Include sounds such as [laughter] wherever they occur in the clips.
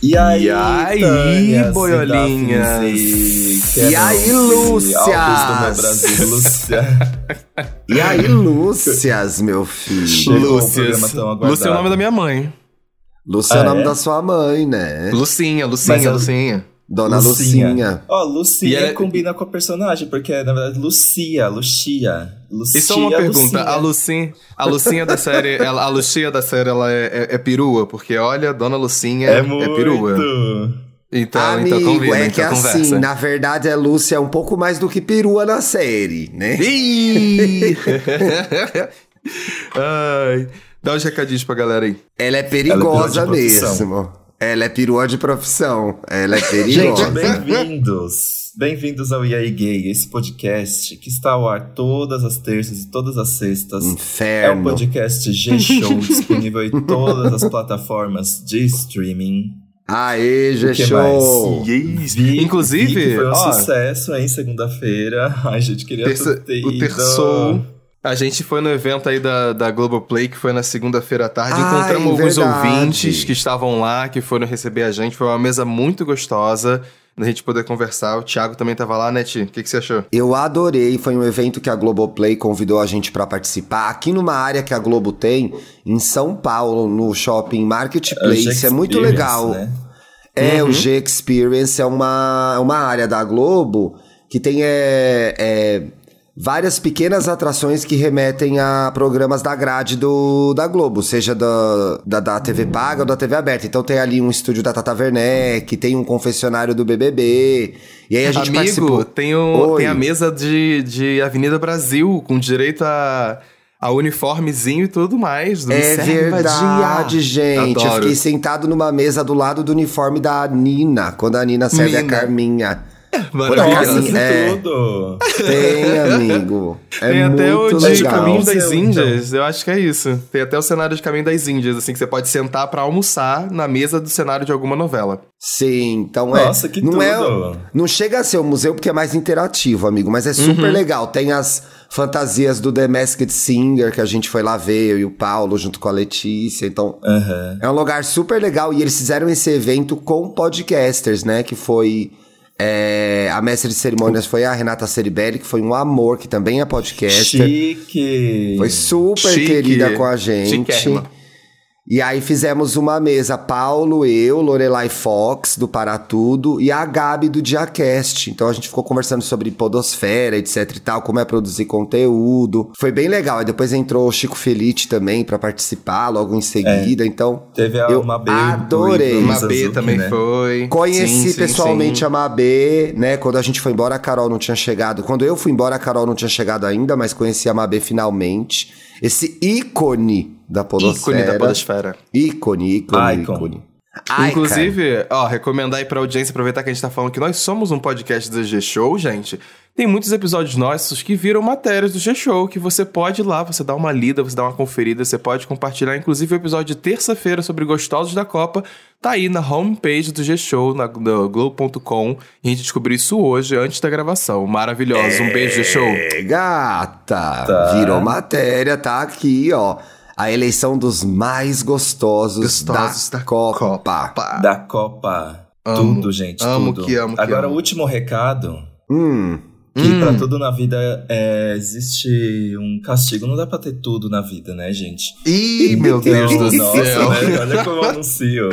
E aí, E aí, Tânia, boiolinhas? E aí, Lúcia? Brasil. [laughs] E aí, Lúcias, meu filho? Lúcias. Lúcia é o nome da minha mãe. Lúcia é o Ah, nome é? da sua mãe, né? Lucinha, Lucinha, Mas Lucinha. Dona Lucinha. Ó, Lucia E é- combina com a personagem, porque é, na verdade, Lucia, Lucia. Lucia E só uma pergunta, Lucinha. a Lucinha, a Lucinha da série, [laughs] ela, a Lucia da série, ela é, é- é perua? Porque olha, Dona Lucinha É é, muito. perua. Então, Amigo, então combina, é que então assim, conversa. na verdade, a Lúcia é um pouco mais do que perua na série, né? Ih! [laughs] [laughs] Ai, dá os recadinhos pra galera aí. Ela é Ela perigosa é de profissão. mesmo. Ela é perua de profissão. Ela é [laughs] Gente, perigosa. bem-vindos. Bem-vindos ao EA Gay, esse podcast que está ao ar todas as terças e todas as sextas. É o Inferno. podcast G-Show, [laughs] disponível em todas as plataformas de streaming. Aê, G-Show! Yes. Vi- Inclusive, vi que foi um ó, sucesso hein, segunda-feira. Ai, gente, queria terça- ter o ido. terçou. A gente foi no evento aí da, da Globoplay, que foi na segunda-feira à tarde. Ai, Encontramos alguns verdade. ouvintes que estavam lá, que foram receber a gente. Foi uma mesa muito gostosa, da gente poder conversar. O Thiago também tava lá, né, Ti? O que, que você achou? Eu adorei, foi um evento que a Globoplay convidou a gente pra participar. Aqui numa área que a Globo tem, em São Paulo, no shopping Marketplace, é muito G-Experience, legal. né? É, Uhum. o G-Experience é uma, uma área da Globo que tem é, é, várias pequenas atrações que remetem a programas da grade do, da Globo, seja da, da, da TV paga ou da TV aberta. Então tem ali um estúdio da Tata Werneck, tem um confessionário do BBB. E aí a gente Amigo, participou. tem, o, tem a mesa de, de Avenida Brasil, com direito a, a uniformezinho e tudo mais. Me É verdade, gente. Eu Adoro. fiquei sentado numa mesa do lado do uniforme da Nina, quando a Nina serve a. Carminha. Maravilhoso. Nossa, que É. tudo! Tem, amigo. É Tem até o de legal. Caminho das Índias, eu acho que é isso. Tem até o cenário de Caminho das Índias, assim, que você pode sentar pra almoçar na mesa do cenário de alguma novela. Sim, então é. Nossa, que não tudo! É, não chega a ser um museu porque é mais interativo, amigo, mas é super Uhum. legal. Tem as fantasias do The Masked Singer que a gente foi lá ver, eu e o Paulo, junto com a Letícia. Então, Aham. é um lugar super legal. E eles fizeram esse evento com podcasters, né? Que foi. É, a mestre de cerimônias foi a Renata Ceribelli, que foi um amor, que também é podcaster. Chique! Foi super Chique. querida com a gente. Chiquérrima. E aí fizemos uma mesa, Paulo, eu, Lorelai Fox, do Para Tudo, e a Gabi do Diacast. Então a gente ficou conversando sobre podosfera, etc e tal, como é produzir conteúdo. Foi bem legal. Aí depois entrou o Chico Felite também pra participar, logo em seguida. Então, Teve a Eu Mabê adorei. Azuki, também né? foi. Conheci Sim, sim, pessoalmente sim. a Mabê, né? Quando a gente foi embora, a Carol não tinha chegado. Quando eu fui embora, a Carol não tinha chegado ainda, mas conheci a Mabê finalmente. Esse ícone da podosfera. ícone da podosfera. Ícone, ícone, Icon. ícone. Ai, Inclusive, ó, recomendar aí pra audiência, aproveitar que a gente tá falando que nós somos um podcast do G-Show, gente. Tem muitos episódios nossos que viram matérias do G-Show, que você pode ir lá, você dá uma lida, você dá uma conferida, você pode compartilhar. Inclusive, o episódio de terça-feira sobre gostosos da Copa tá aí na homepage do G-Show, na no Globo.com. E a gente descobriu isso hoje, antes da gravação. Maravilhoso. Um beijo, G-Show. É, gata. Tá. Virou matéria, tá aqui, ó. A eleição dos mais gostosos, Gostosos da, da Copa. Pá. Da Copa. Amo. tudo, gente. Amo tudo. que amo que Agora, amo. o último recado. Hum, Que Hum. pra tudo na vida é, existe um castigo. Não dá pra ter tudo na vida, né, gente? Ih, meu Então, Deus do nossa, céu. né? Olha como eu anuncio.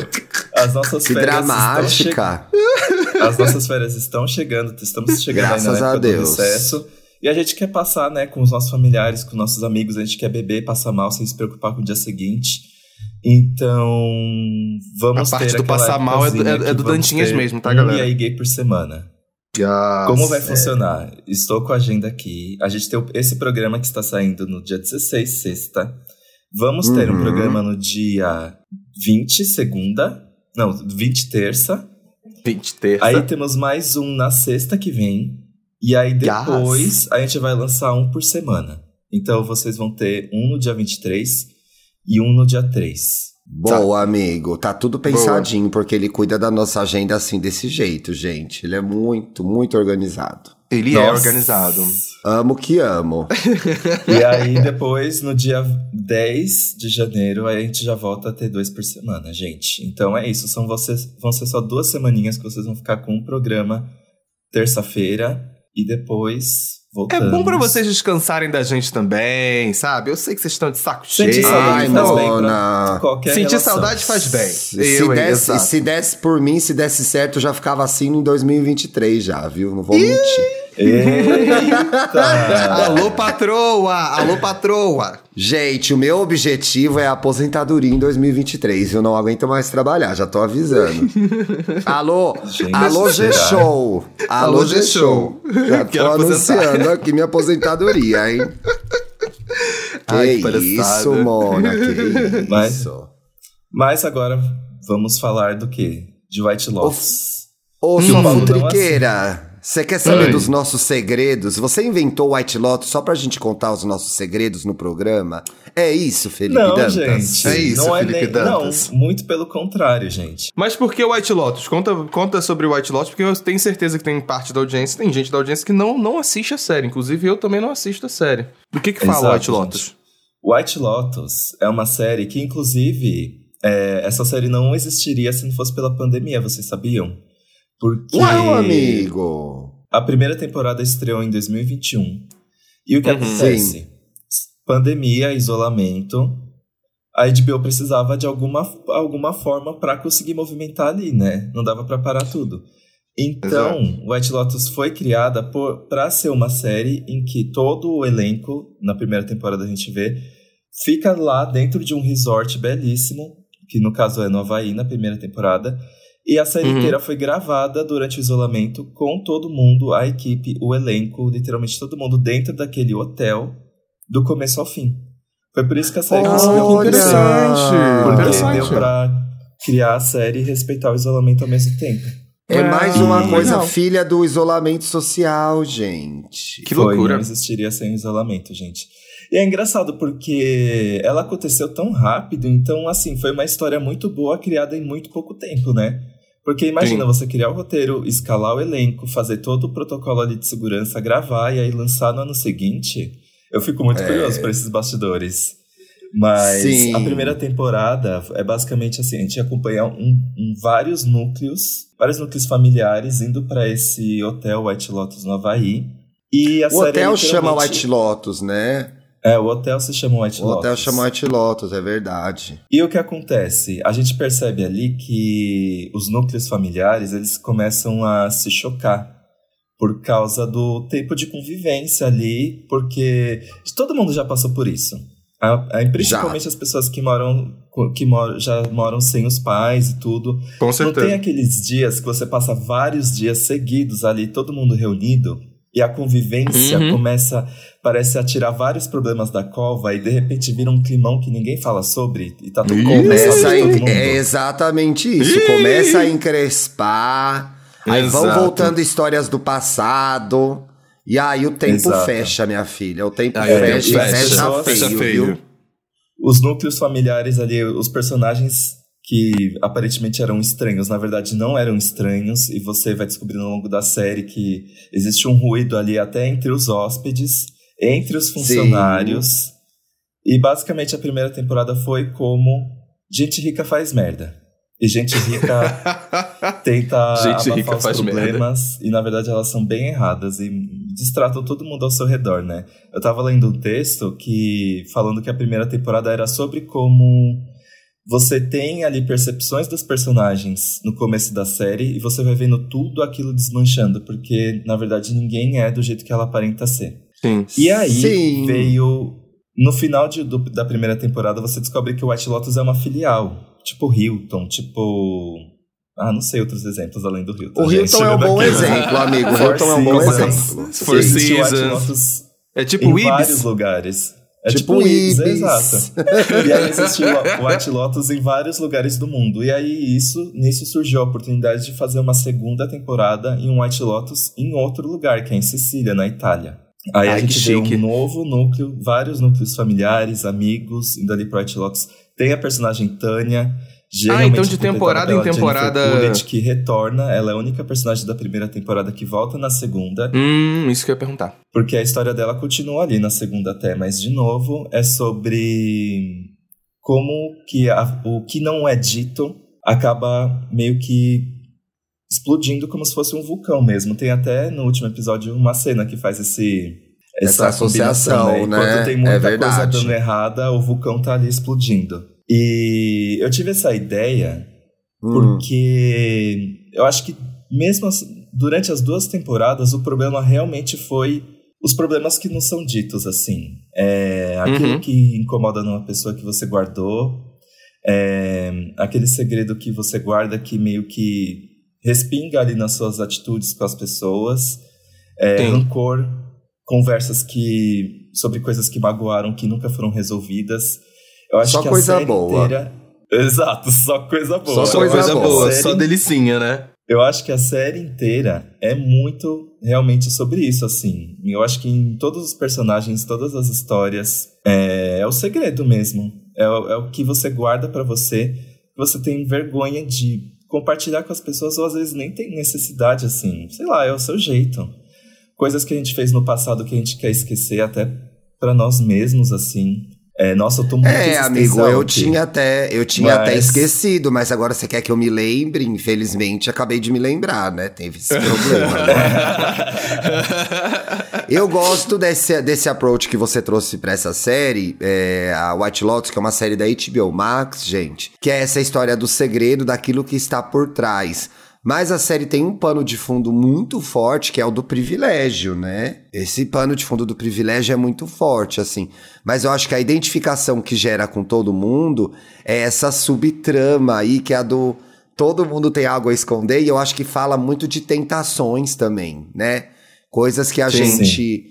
As nossas que férias estão dramática. che- As nossas férias estão chegando, estamos chegando Graças aí na a época Deus. do recesso. E a gente quer passar, né, com os nossos familiares, com nossos amigos, a gente quer beber, passar mal sem se preocupar com o dia seguinte. Então, vamos A parte ter do passar mal é do- é- é do Dantinhas mesmo, tá, um galera? E aí gay por semana. Yes. Como vai funcionar? Estou com a agenda aqui. A gente tem esse programa que está saindo no dia 16, sexta. Vamos ter um Uhum. programa no dia 20, segunda. Não, 20, terça. 20 terça. Aí temos mais um na sexta que vem. E aí depois a gente vai lançar um por semana. Então vocês vão ter um no dia 23 e um no dia 3. Boa, amigo. Tá tudo pensadinho, porque ele cuida da nossa agenda assim, desse jeito, gente. Ele é muito, muito organizado. Ele é Nossa. organizado. Amo que amo. [laughs] E aí, depois, no dia 10 de janeiro, aí a gente já volta a ter dois por semana, gente. Então é isso. São vocês, vão ser só duas semaninhas que vocês vão ficar com um programa terça-feira e depois É voltamos. bom pra vocês descansarem da gente também, sabe? Eu sei que vocês estão de saco cheio. Sentir saudade Ai, faz bem pra qualquer Sentir relação. saudade faz bem. Se, Eu, desse, se desse por mim, se desse certo, eu já ficava assim em 2023 já, viu? Não vou mentir. Alô, patroa! Alô, patroa! Gente, o meu objetivo é a aposentadoria em 2023. Eu não aguento mais trabalhar, já tô avisando. [laughs] alô, Gente, alô será? G-Show. Alô, G-Show. Já tô Quero aposentar. anunciando aqui minha aposentadoria, hein? Ai, que isso, Mona, que Mas- isso. Mas agora vamos falar do quê? De White Lotus. Ô, sua futriqueira, você quer saber Oi. dos nossos segredos? Você inventou o White Lotus só pra gente contar os nossos segredos no programa? É isso, Felipe Não, Dantas? gente. É isso, não é Felipe nem, Dantas. Não, muito pelo contrário, gente. Mas por que o White Lotus? Conta, conta sobre o White Lotus, porque eu tenho certeza que tem parte da audiência, tem gente da audiência que não, não assiste a série. Inclusive, eu também não assisto a série. Do que que fala o Exato, White Lotus? gente. White Lotus é uma série que, inclusive, é, essa série não existiria se não fosse pela pandemia, vocês sabiam? Porque Uau, amigo! a primeira temporada estreou em 2021. E o que Uhum. acontece? Pandemia, isolamento. A HBO precisava de alguma, alguma forma para conseguir movimentar ali, né? Não dava para parar tudo. Então, White Lotus foi criada para ser uma série em que todo o elenco, na primeira temporada a gente vê, fica lá dentro de um resort belíssimo, que no caso é no Havaí, na primeira temporada. E a série Uhum. inteira foi gravada durante o isolamento com todo mundo, a equipe, o elenco, literalmente todo mundo dentro daquele hotel, do começo ao fim. Foi por isso que a série conseguiu Olha! acontecer. Porque Interessante. deu pra criar a série e respeitar o isolamento ao mesmo tempo. É mais uma coisa legal. filha do isolamento social, gente. Que Foi, loucura. Não existiria sem isolamento, gente. E é engraçado porque ela aconteceu tão rápido, então, assim, foi uma história muito boa criada em muito pouco tempo, né? Porque imagina Sim. você criar o roteiro, escalar o elenco, fazer todo o protocolo ali de segurança, gravar e aí lançar no ano seguinte. Eu fico muito É. curioso para esses bastidores. Mas Sim. a primeira temporada é basicamente assim, a gente acompanha um, um- vários núcleos, vários núcleos familiares indo para esse hotel White Lotus no Havaí. E a O série hotel chama White Lotus, né? É, o hotel se chama White O Lotus. hotel chama White Lotus, é verdade. E o que acontece? A gente percebe ali que os núcleos familiares, eles começam a se chocar por causa do tempo de convivência ali, porque todo mundo já passou por isso. A- a- principalmente as pessoas que moram que moram, já moram sem os pais e tudo. Com Não certeza. tem aqueles dias que você passa vários dias seguidos ali, todo mundo reunido, e a convivência Uhum. começa, parece a tirar vários problemas da cova, e de repente vira um climão que ninguém fala sobre, e tá mundo Começa a é exatamente isso. Ih! Começa a encrespar. Aí vão voltando histórias do passado. E aí o tempo Exato. fecha, minha filha. O tempo Aí fecha, e fecha. fecha, Fecha feio, feio. viu? Os núcleos familiares ali, os personagens que aparentemente eram estranhos, na verdade não eram estranhos, e você vai descobrindo ao longo da série que existe um ruído ali até entre os hóspedes, entre os funcionários. E basicamente a primeira temporada foi como gente rica faz merda. E gente rica [laughs] tenta Gente abafar rica os faz problemas e na verdade elas são bem erradas e distratam todo mundo ao seu redor, né? Eu tava lendo um texto que falando que a primeira temporada era sobre como você tem ali percepções dos personagens no começo da série e você vai vendo tudo aquilo desmanchando, porque na verdade ninguém é do jeito que ela aparenta ser. Sim. E aí Sim. veio. No final de- do- da primeira temporada, você descobre que o White Lotus é uma filial. Tipo Hilton, tipo. Ah, não sei outros exemplos além do Hilton. O gente, Hilton é um bom exemplo, amigo. O Hilton é um bom exemplo. White Seasons. Lotus É tipo em o Ibis. vários lugares. É Tipo tipo, Ibis, Ibis. exato. [laughs] e aí existiu o White Lotus em vários lugares do mundo. E aí isso, nisso surgiu a oportunidade de fazer uma segunda temporada em um White Lotus em outro lugar, que é em Sicília, na Itália. Aí Ai, a gente vê chique. um novo núcleo, vários núcleos familiares, amigos, indo ali pro White Lotus. Tem a personagem Tânia. Ah, então de temporada em temporada. Coolidge, que retorna, ela é a única personagem da primeira temporada que volta na segunda. Hum, isso que eu ia perguntar. Porque a história dela continua ali na segunda até, mas de novo é sobre como que a, o que não é dito acaba meio que explodindo como se fosse um vulcão mesmo. Tem até no último episódio uma cena que faz esse essa, essa associação, né? Enquanto né? tem muita é coisa dando errada, o vulcão tá ali explodindo. E eu tive essa ideia hum. porque eu acho que mesmo durante as duas temporadas o problema realmente foi os problemas que não são ditos assim. É, aquilo uhum. que incomoda numa pessoa que você guardou, é, aquele segredo que você guarda que meio que respinga ali nas suas atitudes com as pessoas, é, rancor, conversas que sobre coisas que magoaram que nunca foram resolvidas. Eu acho só que coisa a série boa. Inteira... Exato, só coisa boa. Só coisa, coisa boa, série... só delicinha, né? Eu acho que a série inteira é muito realmente sobre isso, assim. Eu acho que em todos os personagens, todas as histórias, é, é o segredo mesmo. É, é, o que você guarda para você, você tem vergonha de compartilhar com as pessoas, ou às vezes nem tem necessidade, assim. Sei lá, é o seu jeito. Coisas que a gente fez no passado que a gente quer esquecer até para nós mesmos, assim. É, nossa, eu tô muito É, amigo, eu aqui. tinha até, eu tinha mas... até esquecido, mas agora você quer que eu me lembre? Infelizmente, acabei de me lembrar, né? Teve esse problema. né? [laughs] eu gosto desse, desse approach que você trouxe para essa série, é, a White Lotus, que é uma série da HBO Max, gente, que é essa história do segredo daquilo que está por trás. Mas a série tem um pano de fundo muito forte, que é o do privilégio, né? Esse pano de fundo do privilégio é muito forte, assim. Mas eu acho que a identificação que gera com todo mundo é essa subtrama aí, que é a do todo mundo tem algo a esconder, e eu acho que fala muito de tentações também, né? Coisas que a sim, gente. Sim.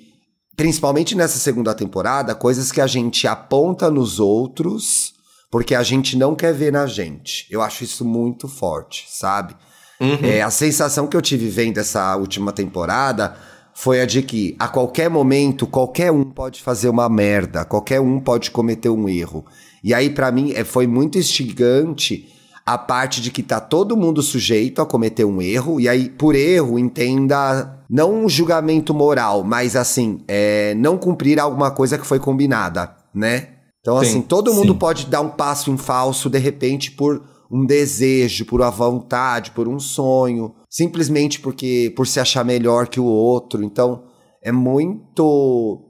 Principalmente nessa segunda temporada, coisas que a gente aponta nos outros porque a gente não quer ver na gente. Eu acho isso muito forte, sabe? Uhum. É, a sensação que eu tive vendo essa última temporada foi a de que a qualquer momento qualquer um pode fazer uma merda, qualquer um pode cometer um erro. E aí para mim é, foi muito instigante a parte de que tá todo mundo sujeito a cometer um erro e aí por erro entenda não um julgamento moral, mas assim é, não cumprir alguma coisa que foi combinada, né? Então sim, assim todo mundo sim. pode dar um passo em falso de repente por um desejo, por uma vontade, por um sonho, simplesmente porque por se achar melhor que o outro. Então, é muito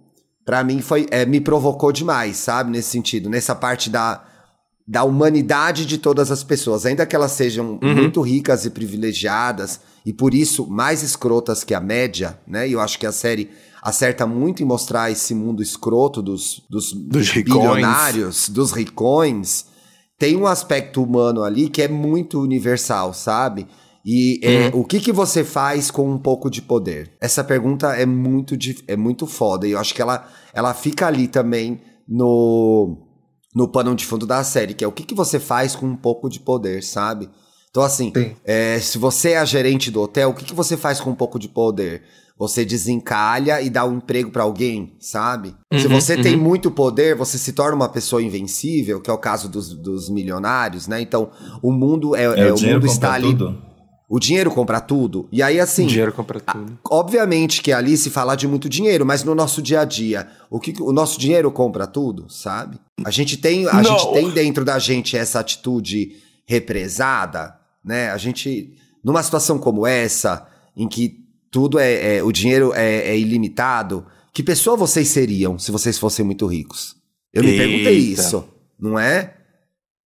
para mim foi é, me provocou demais, sabe, nesse sentido, nessa parte da da humanidade de todas as pessoas, ainda que elas sejam uhum. muito ricas e privilegiadas e por isso mais escrotas que a média, né? E eu acho que a série acerta muito em mostrar esse mundo escroto dos, dos, dos bilionários, dos ricões, tem um aspecto humano ali que é muito universal, sabe? E é, uhum. o que, que você faz com um pouco de poder? Essa pergunta é muito, é muito foda. E eu acho que ela, ela fica ali também no, no pano de fundo da série, que é o que, que você faz com um pouco de poder, sabe? Então, assim, é, se você é a gerente do hotel, o que, que você faz com um pouco de poder? Você desencalha e dá um emprego para alguém, sabe? Uhum, Se você uhum. tem muito poder, você se torna uma pessoa invencível, que é o caso dos, dos milionários, né? Então, o mundo é, é, é o, mundo está ali. Tudo. O dinheiro compra tudo. E aí, assim. O dinheiro compra tudo. Obviamente que ali se fala de muito dinheiro, mas no nosso dia a dia, o que o nosso dinheiro compra tudo, sabe? A gente tem, a gente tem dentro da gente essa atitude represada, né? A gente, numa situação como essa, em que tudo é, é o dinheiro é, é, ilimitado. Que pessoa vocês seriam se vocês fossem muito ricos? Eu me Eita. perguntei isso, não é?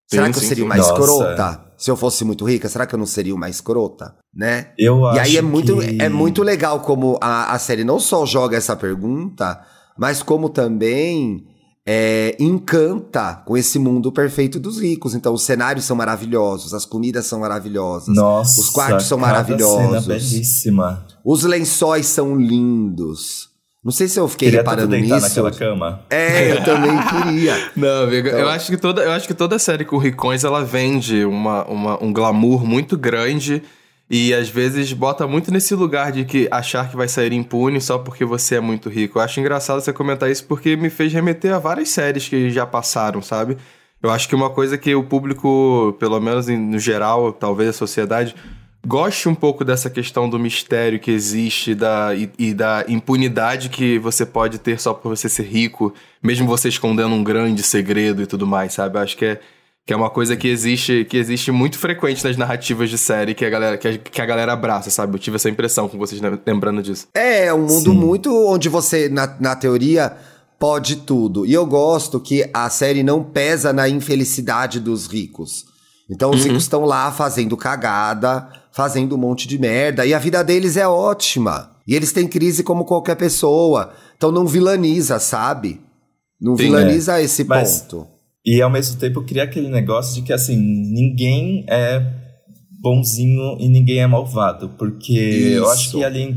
Será sim, que eu seria sim, sim. escrota? Se eu fosse muito rica, será que eu não seria uma escrota? Né? Eu e aí é muito, que... é muito legal como a, a série não só joga essa pergunta, mas como também é, encanta com esse mundo perfeito dos ricos. Então, os cenários são maravilhosos, as comidas são maravilhosas, Nossa, os quartos são maravilhosos. Cena belíssima. Os lençóis são lindos. Não sei se eu fiquei queria reparando nisso. naquela cama. É, eu também queria. [laughs] Não, amigo, então... eu acho que toda, eu acho que toda série com ricões ela vende uma, uma, um glamour muito grande e às vezes bota muito nesse lugar de que achar que vai sair impune só porque você é muito rico. Eu acho engraçado você comentar isso porque me fez remeter a várias séries que já passaram, sabe? Eu acho que uma coisa que o público, pelo menos no geral, talvez a sociedade, goste um pouco dessa questão do mistério que existe da, e, e, da impunidade que você pode ter só por você ser rico, mesmo você escondendo um grande segredo e tudo mais, sabe? Eu acho que é, que é uma coisa que existe, que existe muito frequente nas narrativas de série que a galera, que a, que a galera abraça, sabe? Eu tive essa impressão com vocês lembrando disso. É, é um mundo Sim. muito onde você, na, na teoria pode tudo. E eu gosto que a série não pesa na infelicidade dos ricos. Então os uhum. ricos estão lá fazendo cagada, fazendo um monte de merda, e a vida deles é ótima. E eles têm crise como qualquer pessoa. Então não vilaniza, sabe? Não Sim, vilaniza é. esse Mas, ponto. E ao mesmo tempo cria aquele negócio de que assim, ninguém é bonzinho e ninguém é malvado. Porque Isso. eu acho que ali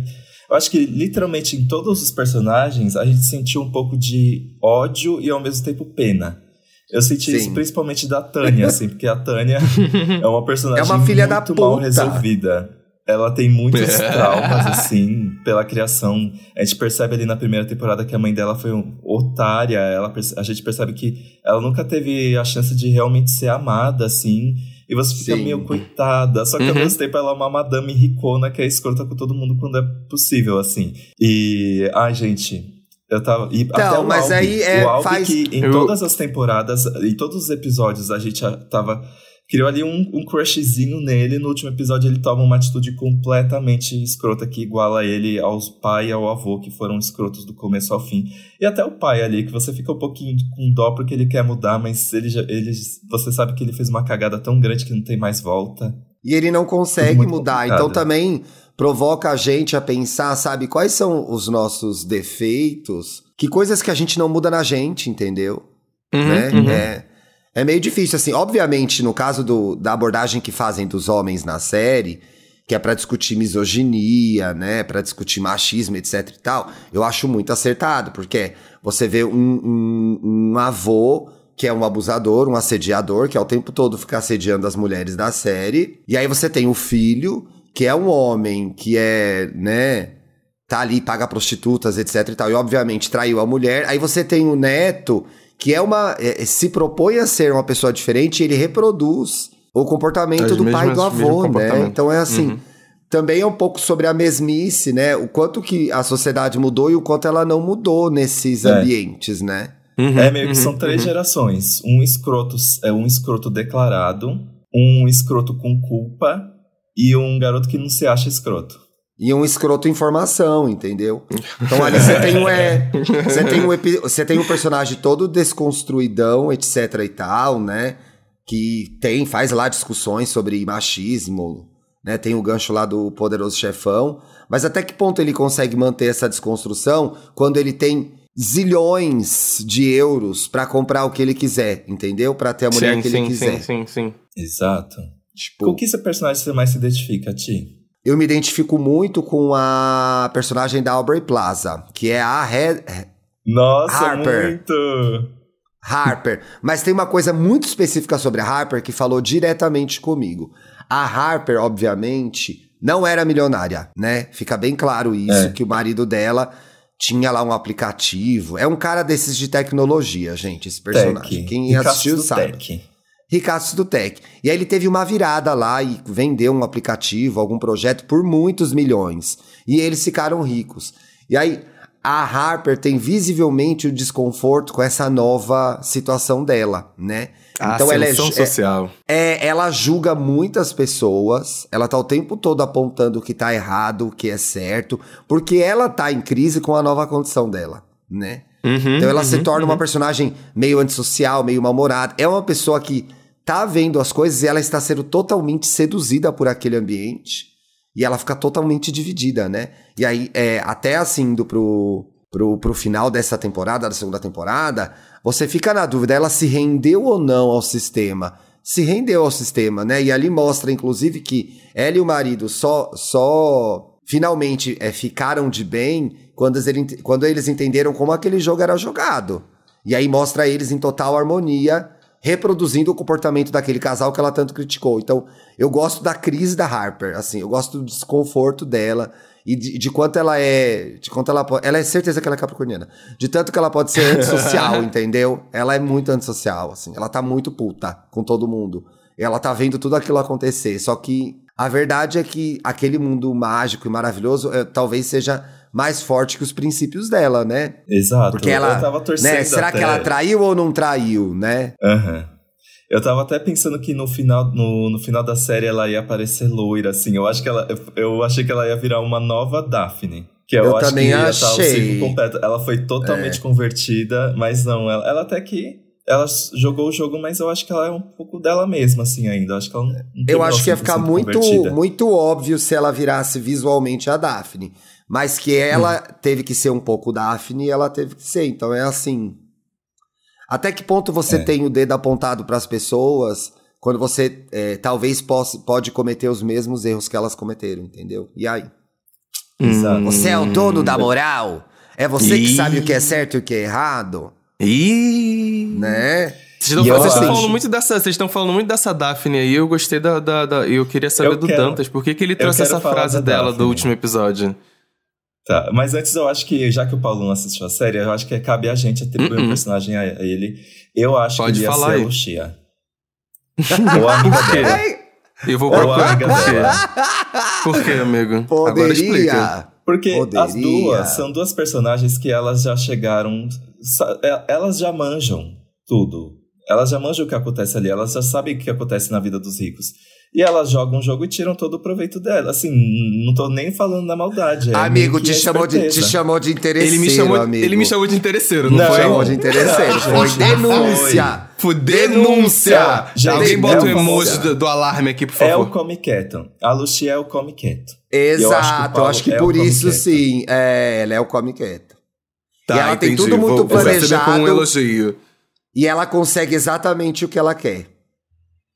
eu acho que literalmente em todos os personagens a gente sentiu um pouco de ódio e ao mesmo tempo pena. Eu senti Sim. isso principalmente da Tânia, assim, porque a Tânia [laughs] é uma personagem é uma filha muito da mal resolvida. Ela tem muitos traumas, assim, pela criação. A gente percebe ali na primeira temporada que a mãe dela foi um otária. Ela, a gente percebe que ela nunca teve a chance de realmente ser amada, assim. E você fica Sim. meio coitada. Só que uhum. ao mesmo tempo ela é uma madame ricona que é escrota com todo mundo quando é possível, assim. E. Ai, gente. Eu tava. E então, até o mas Albi, aí é. O Albi faz... que em eu... todas as temporadas, em todos os episódios, a gente tava criou ali um, um crushzinho nele. No último episódio, ele toma uma atitude completamente escrota que iguala ele aos pai e ao avô, que foram escrotos do começo ao fim. E até o pai ali, que você fica um pouquinho com dó porque ele quer mudar, mas ele, já, ele você sabe que ele fez uma cagada tão grande que não tem mais volta. E ele não consegue mudar. Complicado. Então também provoca a gente a pensar, sabe, quais são os nossos defeitos, que coisas que a gente não muda na gente, entendeu? Uhum, né? Uhum. É, é meio difícil, assim. Obviamente, no caso do, da abordagem que fazem dos homens na série, que é para discutir misoginia, né, para discutir machismo, etc e tal, eu acho muito acertado, porque você vê um, um, um avô que é um abusador, um assediador, que é o tempo todo fica assediando as mulheres da série, e aí você tem o filho, que é um homem que é, né, tá ali, paga prostitutas, etc e tal, e obviamente traiu a mulher, aí você tem o neto que é uma. É, se propõe a ser uma pessoa diferente, ele reproduz o comportamento do pai e do avô, né? Então é assim. Uhum. Também é um pouco sobre a mesmice, né? O quanto que a sociedade mudou e o quanto ela não mudou nesses é. ambientes, né? Uhum, é meio que uhum, são três uhum. gerações. Um escroto é um escroto declarado, um escroto com culpa e um garoto que não se acha escroto e um escroto informação, entendeu? Então ali você tem um é, você tem um você tem um personagem todo desconstruidão, etc e tal, né? Que tem faz lá discussões sobre machismo, né? Tem o gancho lá do poderoso chefão, mas até que ponto ele consegue manter essa desconstrução quando ele tem zilhões de euros para comprar o que ele quiser, entendeu? Para ter a mulher sim, que sim, ele quiser. Sim, sim, sim. Exato. Tipo, com que seu personagem você mais se identifica, Ti? Eu me identifico muito com a personagem da Aubrey Plaza, que é a Red... Nossa, Harper. muito! Harper. Mas tem uma coisa muito específica sobre a Harper que falou diretamente comigo. A Harper, obviamente, não era milionária, né? Fica bem claro isso, é. que o marido dela tinha lá um aplicativo. É um cara desses de tecnologia, gente, esse personagem. Tech. Quem assistiu sabe. Tech. Ricardo do Tech. E aí ele teve uma virada lá e vendeu um aplicativo, algum projeto por muitos milhões. E eles ficaram ricos. E aí a Harper tem visivelmente o desconforto com essa nova situação dela, né? A então ela é, social. É, é, ela julga muitas pessoas, ela tá o tempo todo apontando o que tá errado, o que é certo, porque ela tá em crise com a nova condição dela, né? Uhum, então ela uhum, se torna uhum. uma personagem meio antissocial, meio mal-humorada. É uma pessoa que tá vendo as coisas e ela está sendo totalmente seduzida por aquele ambiente. E ela fica totalmente dividida, né? E aí, é, até assim, indo pro, pro, pro final dessa temporada, da segunda temporada, você fica na dúvida, ela se rendeu ou não ao sistema? Se rendeu ao sistema, né? E ali mostra, inclusive, que ela e o marido só, só finalmente é, ficaram de bem quando, quando eles entenderam como aquele jogo era jogado. E aí mostra eles em total harmonia reproduzindo o comportamento daquele casal que ela tanto criticou. Então, eu gosto da crise da Harper, assim, eu gosto do desconforto dela. E de, de quanto ela é. De quanto ela pode. Ela é certeza que ela é capricorniana. De tanto que ela pode ser antissocial, [laughs] entendeu? Ela é muito antissocial, assim. Ela tá muito puta com todo mundo. Ela tá vendo tudo aquilo acontecer. Só que a verdade é que aquele mundo mágico e maravilhoso é, talvez seja mais forte que os princípios dela, né? Exato. Porque ela. eu tava torcendo né? Será até... que ela traiu ou não traiu, né? Aham. Eu tava até pensando que no final, no, no final da série ela ia aparecer loira, assim. Eu acho que ela. Eu achei que ela ia virar uma nova Daphne. Que eu, Eu acho também que ia achei. completo. Ela foi totalmente convertida, mas não, ela, ela até que. Ela jogou o jogo, mas eu acho que ela é um pouco dela mesma, assim, ainda. Eu acho que ela não, não Eu acho que ia ficar 100% muito, muito óbvio se ela virasse visualmente a Daphne. Mas que ela Hum. teve que ser um pouco Daphne, ela teve que ser. Então é assim. Até que ponto você É. tem o dedo apontado para as pessoas quando você é, talvez possa, pode cometer os mesmos erros que elas cometeram, entendeu? E aí? Exato. Você é o dono da moral? É você que sabe o que é certo e o que é errado? Ih. Né? Vocês estão falando muito dessa, vocês estão falando muito dessa Daphne aí. Eu gostei da, da, da- eu queria saber Eu do quero- Dantas. Por que, que ele trouxe essa frase da dela do Daphne. último episódio? Tá, mas antes eu acho que, já que o Paulo não assistiu a série, eu acho que cabe a gente atribuir Uh-uh. um personagem a ele. Eu acho Pode que ele ia ser aí. a Lucia. [laughs] Ou a amiga quê? dela. Eu vou procurar amiga por quê? dela. Por quê, amigo? Agora explica. Poderia. Porque Poderia. as duas são duas personagens que elas já chegaram. é- Elas já manjam tudo. Elas já manjam o que acontece ali, elas já sabem o que acontece na vida dos ricos. E elas jogam o jogo e tiram todo o proveito dela. Assim, não tô nem falando na maldade. é Amigo, te chamou, de, te chamou de interesseiro, Ele me, chamou, amigo. ele me chamou de interesseiro, não, Não, foi? chamou de interesseiro. Não, Foi denúncia. Foi denúncia! Gente, Alguém bota o emoji do, do alarme aqui, por É o favor. come quieto. A Lucia é o come quieto. Exato, Eu acho que acho que é por isso quieto. sim. É, ela é o come quieto. Tá, e ela tem entendi. tudo muito vou, planejado. como um elogio. E ela consegue exatamente o que ela quer.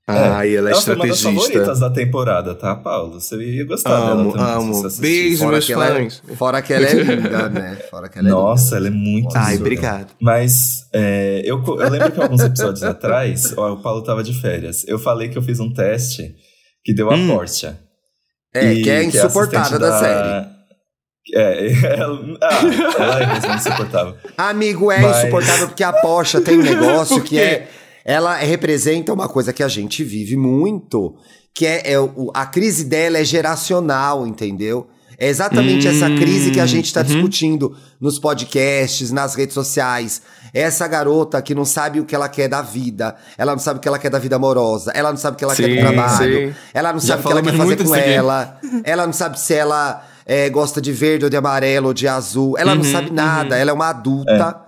Ai, ela é Ela foi uma das estrategista. favoritas da temporada, tá, Paulo? Você ia gostar Amo, dela também. amo. assistir. Beijo, Fora meus é, fãs. fora que ela é [laughs] linda, né? Fora que ela é Nossa, ela é muito Ai, Ai, linda. obrigado. Mas é, eu, eu lembro que alguns episódios [laughs] atrás, ó, o Paulo tava de férias. Eu falei que eu fiz um teste que deu a Hum. Portia. É, E que é a insuportável assistente da série. É, [laughs] ela, ah, ela é mesmo insuportável. Amigo, é Mas- insuportável porque a Porsche tem um negócio que é. Ela representa uma coisa que a gente vive muito, que é, é a crise dela é geracional, entendeu? É exatamente Hum, essa crise que a gente está uhum. discutindo nos podcasts, nas redes sociais. É Essa garota que não sabe o que ela quer da vida, ela não sabe o que ela quer da vida amorosa, ela não sabe o que ela quer do Sim, trabalho, sim. ela não Já sabe o que ela quer fazer com ela, ela não sabe se ela é, gosta de verde ou de amarelo ou de azul, ela não Uhum, sabe nada, ela é uma adulta.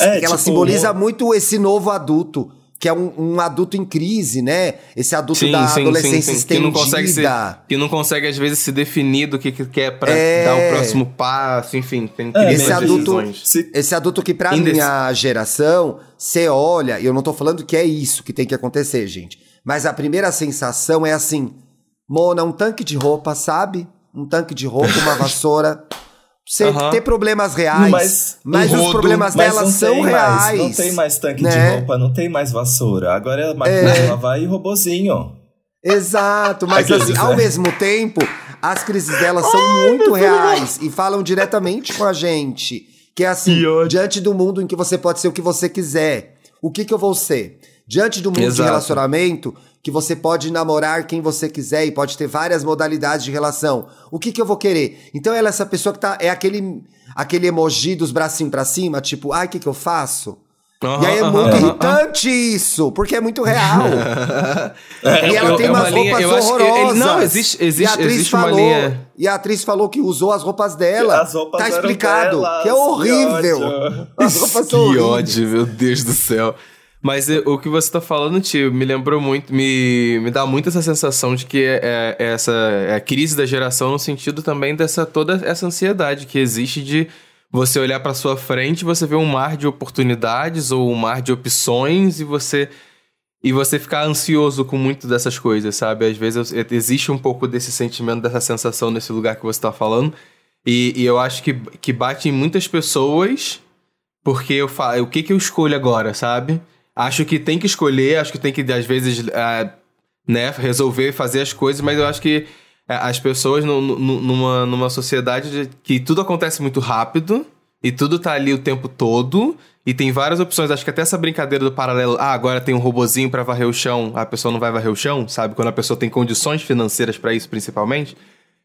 É, ela tipo, simboliza um- muito esse novo adulto, que é um, um adulto em crise, né? Esse adulto da adolescência Que estendida. não, consegue se, que não consegue, às vezes, se definir do que, que quer pra É. dar o próximo passo, enfim. Tem É, esse adulto- decisões. Se- Esse adulto que, pra Indec- minha geração, você olha, e eu não tô falando que é isso que tem que acontecer, gente. Mas a primeira sensação é assim: Mona, um tanque de roupa, sabe? Um tanque de roupa, uma vassoura. Você ter problemas reais. Mas- Mas, um os rodo, problemas Mas dela são reais. mais, não tem mais tanque né? de roupa, não tem mais vassoura. Agora é máquina de lavar e robozinho. Exato, mas Aqueles, assim, né? ao mesmo tempo, as crises delas são muito reais e falam diretamente com a gente. Que é assim, diante do mundo em que você pode ser o que você quiser, o que, que eu vou ser? Diante do mundo de Exato. relacionamento, que você pode namorar quem você quiser e pode ter várias modalidades de relação, o que, que eu vou querer? Então ela é essa pessoa que tá. É aquele, aquele emoji dos bracinhos pra cima, tipo, ai, o que, que eu faço? Aham, e aí é muito aham, irritante isso, porque é muito real. É, [laughs] E ela eu- tem é umas uma linha- roupas eu acho que ele- horrorosas. não, existe, e a existe, atriz existe falou, uma linha. E a atriz falou que usou as roupas dela. As roupas tá explicado. delas, que é que horrível. ódio. As roupas Que são horríveis. ódio, meu Deus do céu. Mas é, o que você tá falando, tio, me lembrou muito, me, me dá muito essa sensação de que é, é essa é a crise da geração no sentido também dessa toda essa ansiedade que existe de você olhar pra sua frente, você ver um mar de oportunidades ou um mar de opções e você e você ficar ansioso com muito dessas coisas, sabe? Às vezes existe um pouco desse sentimento, dessa sensação nesse lugar que você tá falando. E, e eu acho que, que bate em muitas pessoas porque eu falo, o que que eu escolho agora, sabe? Acho que tem que escolher, acho que tem que, às vezes, ah, né, resolver fazer as coisas, mas eu acho que é, as pessoas no, no, numa, numa sociedade que tudo acontece muito rápido e tudo tá ali o tempo todo. E tem várias opções. Acho que até essa brincadeira do paralelo. Ah, agora tem um robozinho para varrer o chão, a pessoa não vai varrer o chão, sabe? Quando a pessoa tem condições financeiras para isso, principalmente.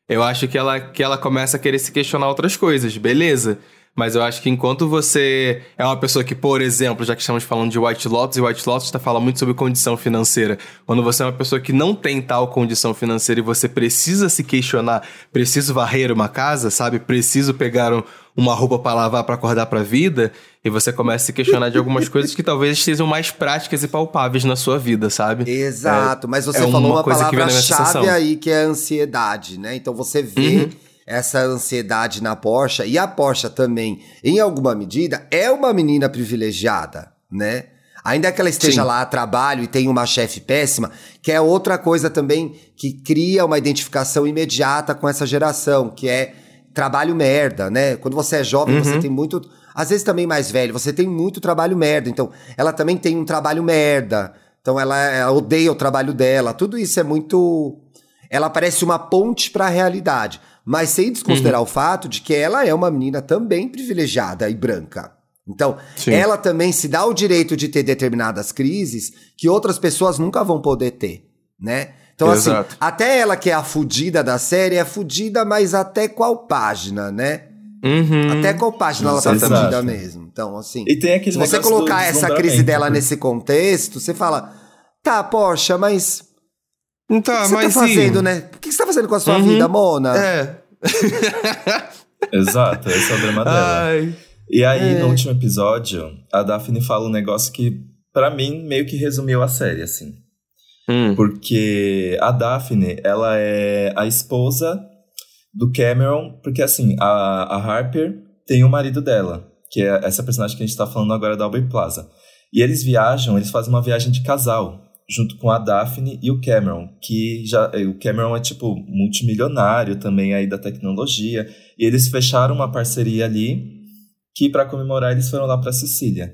Eu acho que ela, que ela começa a querer se questionar outras coisas. Beleza. Mas eu acho que enquanto você é uma pessoa que, por exemplo, já que estamos falando de White Lotus, e White Lotus está falando muito sobre condição financeira. Quando você é uma pessoa que não tem tal condição financeira e você precisa se questionar, preciso varrer uma casa, sabe? Preciso pegar um, uma roupa para lavar para acordar para a vida, e você começa a se questionar de algumas coisas que talvez sejam mais práticas e palpáveis na sua vida, sabe? Exato, é, mas você é falou uma, uma palavra-chave aí que é a ansiedade, né? Então você vê. Uhum essa ansiedade na Porsche, e a Porsche também, em alguma medida, é uma menina privilegiada, né? Ainda que ela esteja Sim. lá a trabalho e tenha uma chefe péssima, que é outra coisa também que cria uma identificação imediata com essa geração, que é trabalho merda, né? Quando você é jovem, uhum. você tem muito. Às vezes também mais velho, você tem muito trabalho merda. Então, ela também tem um trabalho merda. Então, ela, ela odeia o trabalho dela. Tudo isso é muito. Ela parece uma ponte para a realidade mas sem desconsiderar uhum. o fato de que ela é uma menina também privilegiada e branca. Então, Sim. ela também se dá o direito de ter determinadas crises que outras pessoas nunca vão poder ter, né? Então, assim, Exato. assim, até ela que é a fudida da série, é fudida, mas até qual página, né? Uhum. Até qual página ela tá fudida mesmo. Então, assim, se você colocar essa crise dela nesse contexto, você fala, tá, poxa, mas Tá, o que, mas você tá fazendo, né? O que você tá fazendo com a sua uhum. vida, Mona? É. [laughs] Exato, esse é o drama dela. Ai. E aí, é. no último episódio, a Daphne fala um negócio que, para mim, meio que resumiu a série, assim. Hum. Porque a Daphne, ela é a esposa do Cameron, porque assim, a, a Harper tem o marido dela, que é essa personagem que a gente tá falando agora da Aubrey Plaza. E eles viajam, eles fazem uma viagem de casal junto com a Daphne e o Cameron, que já o Cameron é tipo multimilionário também aí da tecnologia, e eles fecharam uma parceria ali que para comemorar eles foram lá para Sicília.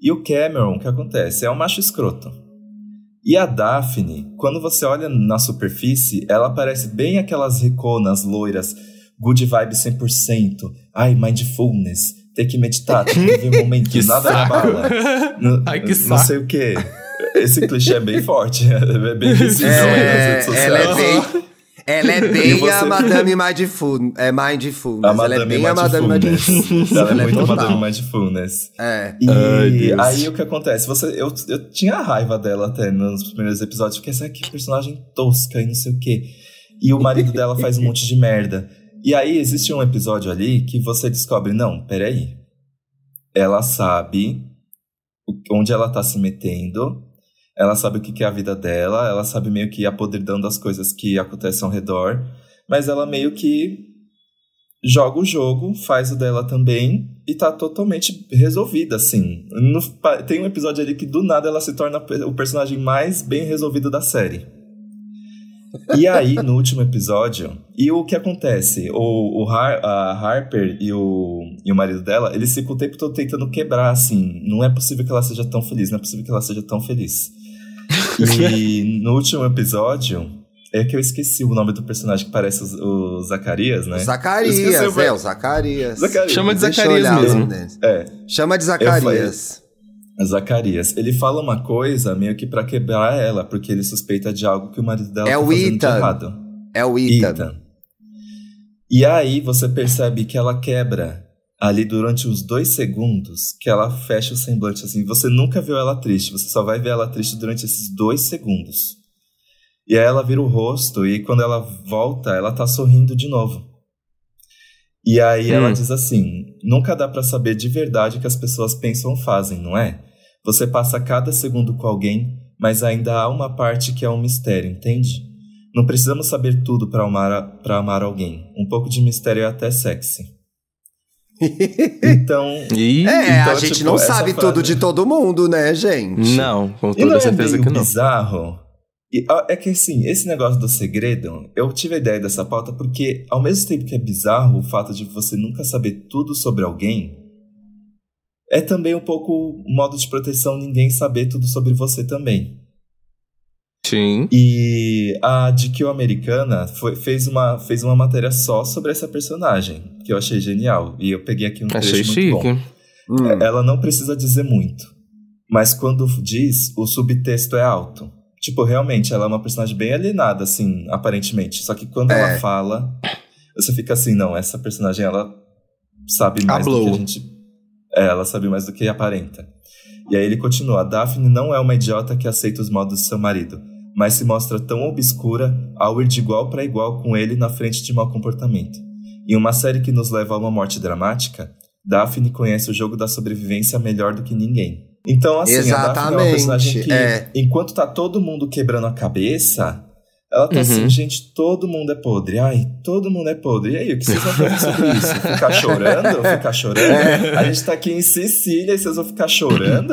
E o Cameron, o que acontece? É um macho escroto. E a Daphne, quando você olha na superfície, ela parece bem aquelas riconas loiras, good vibe 100%, ai, mindfulness, ter que meditar, ter que viver o [laughs] momento, nada na bala. [laughs] Ai, que Não sei o quê. Esse clichê é bem forte, [laughs] é bem visível é, nas redes sociais. Ela é bem, ela é bem você... a Madame Mindful, é Mindfulness. A ela é bem a Madame Mindfulness. ela é muito a Madame Mindfulness. É. E Ai, aí o que acontece? Você, eu, eu tinha raiva dela até nos primeiros episódios, porque essa aqui personagem tosca e não sei o quê. E o marido dela faz um monte de merda. E aí existe um episódio ali que você descobre, não, peraí. Ela sabe onde ela tá se metendo ela sabe o que é a vida dela, ela sabe meio que a podridão das coisas que acontecem ao redor, mas ela meio que joga o jogo, faz o dela também e tá totalmente resolvida, assim. No, tem um episódio ali que do nada ela se torna o personagem mais bem resolvido da série. E aí, no último episódio, e o que acontece? O, o Har, a Harper e o, e o marido dela, eles ficam o tempo todo tentando quebrar, assim. Não é possível que ela seja tão feliz, não é possível que ela seja tão feliz. E no último episódio, é que eu esqueci o nome do personagem que parece o, o Zacarias, né? O Zacarias, o... é, o Zacarias. Zacarias. Chama de Zacarias mesmo. É. Chama de Zacarias. Zacarias. Ele fala uma coisa meio que para quebrar ela, porque ele suspeita de algo que o marido dela é tá o fazendo Ethan. de errado. É o Ethan. Ethan. E aí você percebe que ela quebra ali durante uns dois segundos que ela fecha o semblante assim. Você nunca viu ela triste, você só vai ver ela triste durante esses dois segundos. E aí ela vira o rosto e quando ela volta, ela tá sorrindo de novo. E aí hum. ela diz assim: nunca dá para saber de verdade o que as pessoas pensam ou fazem, não é? Você passa cada segundo com alguém, mas ainda há uma parte que é um mistério, entende? Não precisamos saber tudo para amar, amar alguém. Um pouco de mistério é até sexy. Então. E... É, então, a gente tipo, não sabe frase... tudo de todo mundo, né, gente? Não, com toda certeza é que não. bizarro. E, é que assim, esse negócio do segredo, eu tive a ideia dessa pauta porque, ao mesmo tempo que é bizarro o fato de você nunca saber tudo sobre alguém, é também um pouco modo de proteção ninguém saber tudo sobre você também. Sim. E a GQ americana foi, fez, uma, fez uma matéria só sobre essa personagem, que eu achei genial. E eu peguei aqui um trecho Achei muito chique. bom. Hum. Ela não precisa dizer muito, mas quando diz, o subtexto é alto. Tipo, realmente, ela é uma personagem bem alienada, assim, aparentemente. Só que quando É. ela fala, você fica assim, não, essa personagem, ela sabe mais do Hablou. que a gente... É, ela sabe mais do que aparenta. E aí ele continua, a Daphne não é uma idiota que aceita os modos de seu marido, mas se mostra tão obscura ao ir de igual para igual com ele na frente de mau comportamento. Em uma série que nos leva a uma morte dramática, Daphne conhece o jogo da sobrevivência melhor do que ninguém. Então, assim, a Daphne é uma Exatamente, personagem que, é. enquanto tá todo mundo quebrando a cabeça, ela tá Uhum. assim, gente, todo mundo é podre. Ai, todo mundo é podre. E aí, o que vocês vão fazer sobre isso? [laughs] Ficar chorando? Ficar chorando? É. A gente tá aqui em Sicília e vocês vão ficar chorando?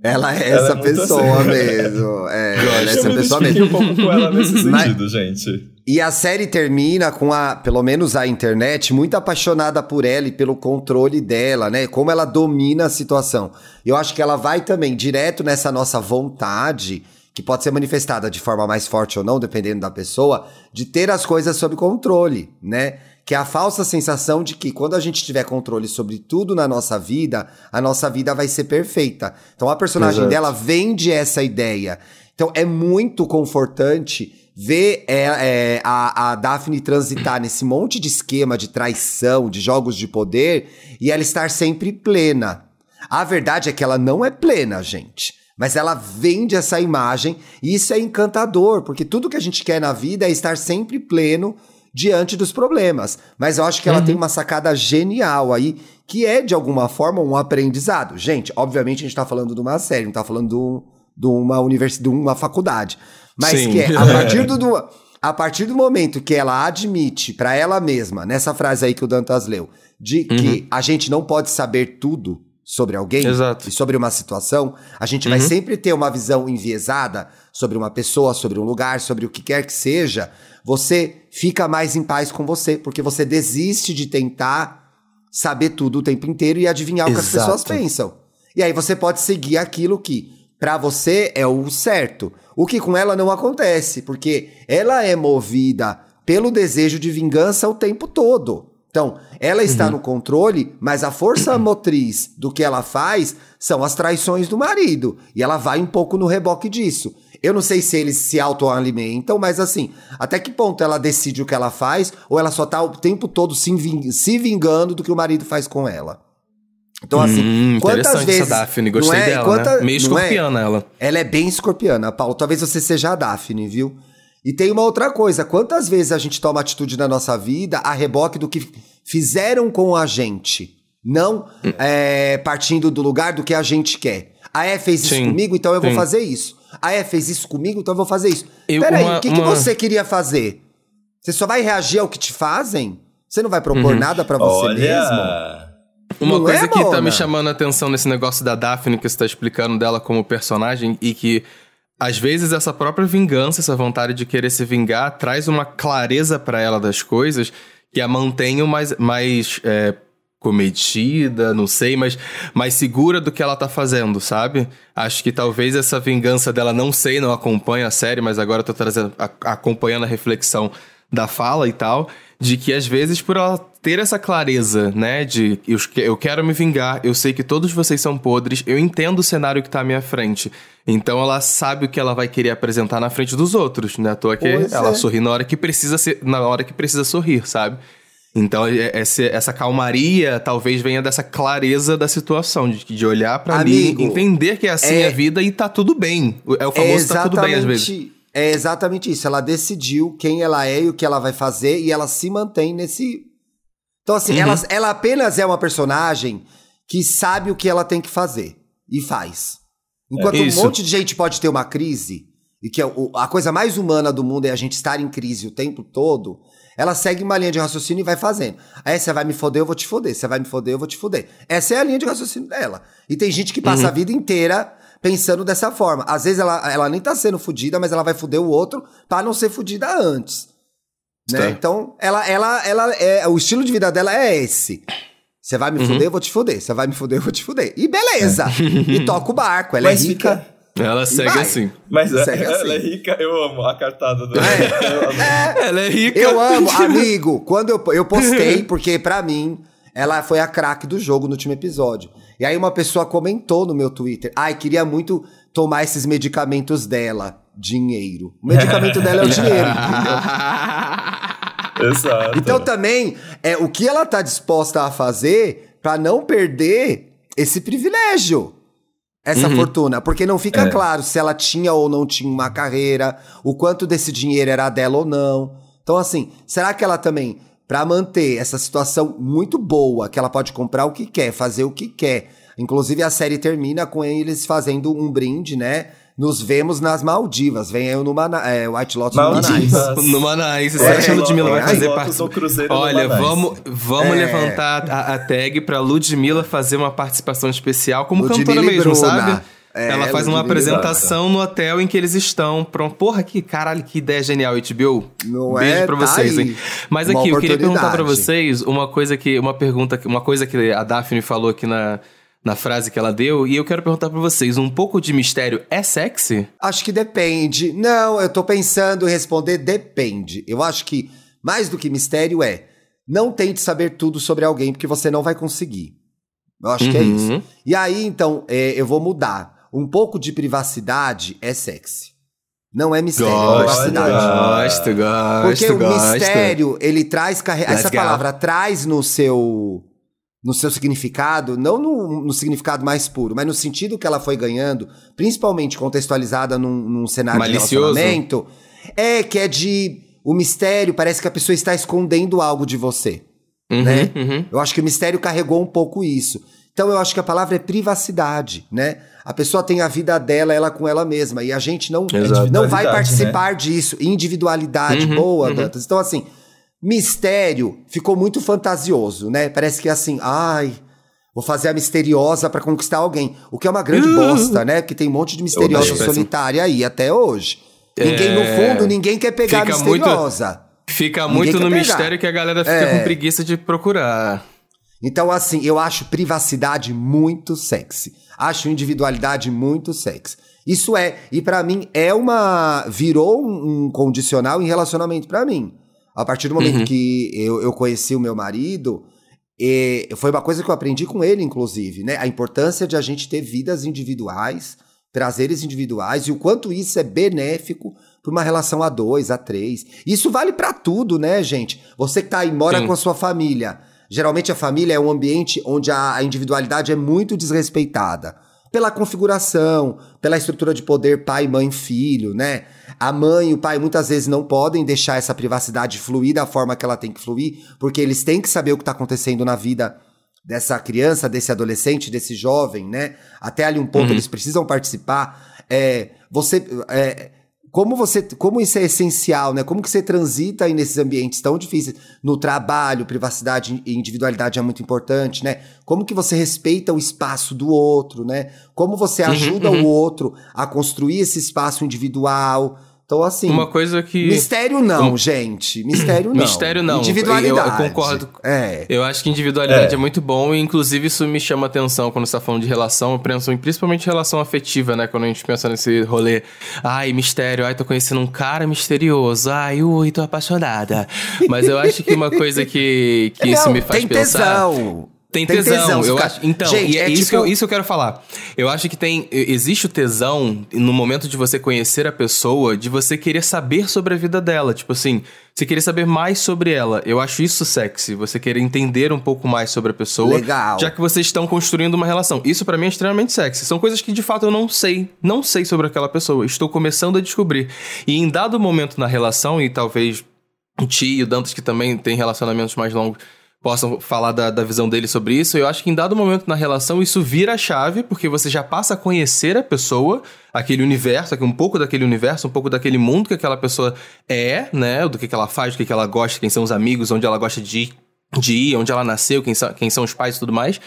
Ela é Ela essa é pessoa assim. mesmo. É, ela é eu essa pessoa mesmo. um pouco com ela nesse Mas- sentido, gente. E a série termina com a, pelo menos a internet, muito apaixonada por ela e pelo controle dela, né? Como ela domina a situação. Eu acho que ela vai também direto nessa nossa vontade, que pode ser manifestada de forma mais forte ou não, dependendo da pessoa, de ter as coisas sob controle, né? Que é a falsa sensação de que quando a gente tiver controle sobre tudo na nossa vida, a nossa vida vai ser perfeita. Então a personagem Exato. dela vende essa ideia. Então é muito confortante ver é, é, a, a Daphne transitar nesse monte de esquema de traição, de jogos de poder, e ela estar sempre plena. A verdade é que ela não é plena, gente. Mas ela vende essa imagem e isso é encantador, porque tudo que a gente quer na vida é estar sempre pleno diante dos problemas. Mas eu acho que ela tem uma sacada genial aí, que é, de alguma forma, um aprendizado. Gente, obviamente a gente tá falando de uma série, não tá falando de, um- de uma universidade, de uma faculdade. Mas Sim. que é, a [laughs] partir do- a partir do momento que ela admite pra ela mesma, nessa frase aí que o Dantas leu, de que a gente não pode saber tudo sobre alguém Exato. e sobre uma situação, a gente vai sempre ter uma visão enviesada sobre uma pessoa, sobre um lugar, sobre o que quer que seja. Você fica mais em paz com você, porque você desiste de tentar saber tudo o tempo inteiro e adivinhar o que as Exato. pessoas pensam. E aí você pode seguir aquilo que pra você é o certo. O que com ela não acontece, porque ela é movida pelo desejo de vingança o tempo todo. Então, ela está no controle, mas a força [clears throat] motriz do que ela faz são as traições do marido. E ela vai um pouco no reboque disso. Eu não sei se eles se autoalimentam, mas assim, até que ponto ela decide o que ela faz, ou ela só tá o tempo todo se, ving- se vingando do que o marido faz com ela. Então, assim, Hum, quantas vezes. essa Daphne, não gostei é? dela, Quanta- né? Meio é? escorpiana ela. Ela é bem escorpiana, Paulo. Talvez você seja a Daphne, viu? E tem uma outra coisa. Quantas vezes a gente toma atitude na nossa vida a reboque do que fizeram com a gente? Não é, partindo do lugar do que a gente quer. A E fez isso Sim, comigo, então eu vou sim. fazer isso. A E fez isso comigo, então eu vou fazer isso. Eu- Peraí, uma- o que, que uma- você queria fazer? Você só vai reagir ao que te fazem? Você não vai propor Uhum. nada pra você mesmo? Uma Não coisa é, que tá me chamando a atenção nesse negócio da Daphne que você tá explicando dela como personagem e que às vezes essa própria vingança, essa vontade de querer se vingar, traz uma clareza pra ela das coisas que a mantém mais, mais é, cometida, não sei, mas mais segura do que ela tá fazendo, sabe? Acho que talvez essa vingança dela, não sei, não acompanha a série, mas agora eu tô trazendo, a- acompanhando a reflexão da fala e tal, de que às vezes por ela ter essa clareza, né, de eu, que- eu quero me vingar, eu sei que todos vocês são podres, eu entendo o cenário que tá à minha frente. Então ela sabe o que ela vai querer apresentar na frente dos outros, né? À toa que Pois ela é. sorri na hora que precisa ser, na hora que precisa sorrir, sabe? Então, é- essa, essa calmaria talvez venha dessa clareza da situação, de, de olhar pra ali, entender que é assim é- a vida e tá tudo bem. É o famoso tá tudo bem às vezes. É exatamente isso. Ela decidiu quem ela é e o que ela vai fazer e ela se mantém nesse. Então, assim, Uhum. ela, ela apenas é uma personagem que sabe o que ela tem que fazer e faz. Enquanto É. Um monte de gente pode ter uma crise, e que é o- a coisa mais humana do mundo é a gente estar em crise o tempo todo, ela segue uma linha de raciocínio e vai fazendo. Aí você vai me foder, eu vou te foder. Você vai me foder, eu vou te foder. Essa é a linha de raciocínio dela. E tem gente que passa a vida inteira pensando dessa forma. Às vezes ela, ela nem tá sendo fudida, mas ela vai fuder o outro pra não ser fudida antes. Né? Tá. Então, ela, ela, ela é, o estilo de vida dela é esse. Você vai me fuder, eu vou te fuder. Você vai me fuder, eu vou te fuder. E beleza. E toca o barco. Ela Mas é rica. fica- Ela segue vai. assim. Mas é- Segue ela assim. é rica, eu amo a cartada do. Ela é rica. Eu amo, [laughs] amigo. Quando eu, eu postei, porque pra mim, ela foi a craque do jogo no último episódio. E aí uma pessoa comentou no meu Twitter: ai, queria muito tomar esses medicamentos dela. Dinheiro. O medicamento dela é o [laughs] dinheiro, entendeu? [laughs] Exato. Então também, é o que ela tá disposta a fazer pra não perder esse privilégio. Essa fortuna, porque não fica É. claro se ela tinha ou não tinha uma carreira, o quanto desse dinheiro era dela ou não. Então assim, será que ela também pra manter essa situação muito boa, que ela pode comprar o que quer, fazer o que quer. Inclusive a série termina com eles fazendo um brinde, né? Nos vemos nas Maldivas. Vem aí o Numana, é, White Lotus no Manais. Maldivas. [laughs] No Manais, você É, acha que a Ludmilla vai é, fazer parte? no no Olha, vamos, vamos É. levantar a, a tag pra Ludmilla fazer uma participação especial como Ludmilla cantora mesmo, Bruna. sabe? É, Ela faz uma apresentação no hotel em que eles estão. Pronto. Porra, que caralho, que ideia genial, HBO. Não Beijo é? pra Tá vocês, aí. hein? Mas Uma aqui, eu queria perguntar pra vocês uma coisa que. Uma pergunta, uma coisa que a Daphne falou aqui na, na frase que ela deu, e eu quero perguntar pra vocês: um pouco de mistério é sexy? Acho que depende. Não, eu tô pensando em responder depende. Eu acho que mais do que mistério é não tente saber tudo sobre alguém porque você não vai conseguir. Eu acho que é Uhum. isso. E aí, então, é, eu vou mudar. Um pouco de privacidade é sexy. Não é mistério, é Gosto, privacidade. gosto, gosto. Porque o gosto. mistério, ele traz carre... essa palavra traz no seu no seu significado, não no, no significado mais puro, mas no sentido que ela foi ganhando, principalmente contextualizada num, num cenário Malicioso. de relacionamento, é que é de o mistério parece que a pessoa está escondendo algo de você, Uhum, né? uhum. Eu acho que o mistério carregou um pouco isso. Então eu acho que a palavra é privacidade, né? A pessoa tem a vida dela, ela com ela mesma, e a gente não, não vai Individualidade, participar disso. Individualidade, Uhum, boa, uhum. Dantas. Então, assim, mistério ficou muito fantasioso, né? Parece que assim, ai, vou fazer a misteriosa pra conquistar alguém. O que é uma grande [laughs] bosta, né? Porque tem um monte de misteriosa solitária aí até hoje. Ninguém, no É, fundo, ninguém quer pegar a fica muito- misteriosa. Fica Ninguém muito no pegar. mistério que a galera fica É. com preguiça de procurar. Então, assim, eu acho privacidade muito sexy. Acho individualidade muito sexy. Isso é, e pra mim é uma. virou um, um condicional em relacionamento pra mim. A partir do momento Uhum. que eu, eu conheci o meu marido, eh, foi uma coisa que eu aprendi com ele, inclusive, né? A importância de a gente ter vidas individuais, prazeres individuais e o quanto isso é benéfico para uma relação a dois, a três. Isso vale pra tudo, né, gente? Você que tá aí, mora Sim. com a sua família. Geralmente a família é um ambiente onde a individualidade é muito desrespeitada. Pela configuração, pela estrutura de poder pai, mãe, filho, né? A mãe e o pai muitas vezes não podem deixar essa privacidade fluir da forma que ela tem que fluir, porque eles têm que saber o que está acontecendo na vida dessa criança, desse adolescente, desse jovem, né? Até ali um ponto Uhum. eles precisam participar. É, você, é, como você, como isso é essencial, né? Como que você transita aí nesses ambientes tão difíceis? No trabalho, privacidade e individualidade é muito importante, né? Como que você respeita o espaço do outro, né? Como você Uhum, ajuda uhum. o outro a construir esse espaço individual. Então, assim. Uma coisa que. Mistério não, Um- gente. Mistério [clears throat] não. Mistério não. Individualidade. Eu- eu concordo. É. Eu acho que individualidade é. É. muito bom e, inclusive, isso me chama atenção quando você tá falando de relação. Eu penso em principalmente relação afetiva, né? Quando a gente pensa nesse rolê. Ai, mistério. Ai, tô conhecendo um cara misterioso. Ai, ui, tô apaixonada. Mas eu acho que uma coisa que, que [laughs] isso Não, me faz tem pensar. tesão. Tem Tem tesão, tesão, eu acho. Então, Gente, e é, é isso, tipo- que eu, isso eu quero falar. Eu acho que tem. Existe o tesão no momento de você conhecer a pessoa, de você querer saber sobre a vida dela. Tipo assim, você querer saber mais sobre ela. Eu acho isso sexy. Você querer entender um pouco mais sobre a pessoa. Legal. Já que vocês estão construindo uma relação. Isso pra mim é extremamente sexy. São coisas que de fato eu não sei. Não sei sobre aquela pessoa. Estou começando a descobrir. E em dado momento na relação, e talvez o Ti e o Dantas, que também tem relacionamentos mais longos, possam falar da, da visão dele sobre isso. Eu acho que em dado momento na relação isso vira a chave, porque você já passa a conhecer a pessoa, aquele universo, um pouco daquele universo, um pouco daquele mundo que aquela pessoa é, né? Do que, que ela faz, do que, que ela gosta, quem são os amigos, onde ela gosta de ir, de ir onde ela nasceu, quem são, quem são os pais e tudo mais.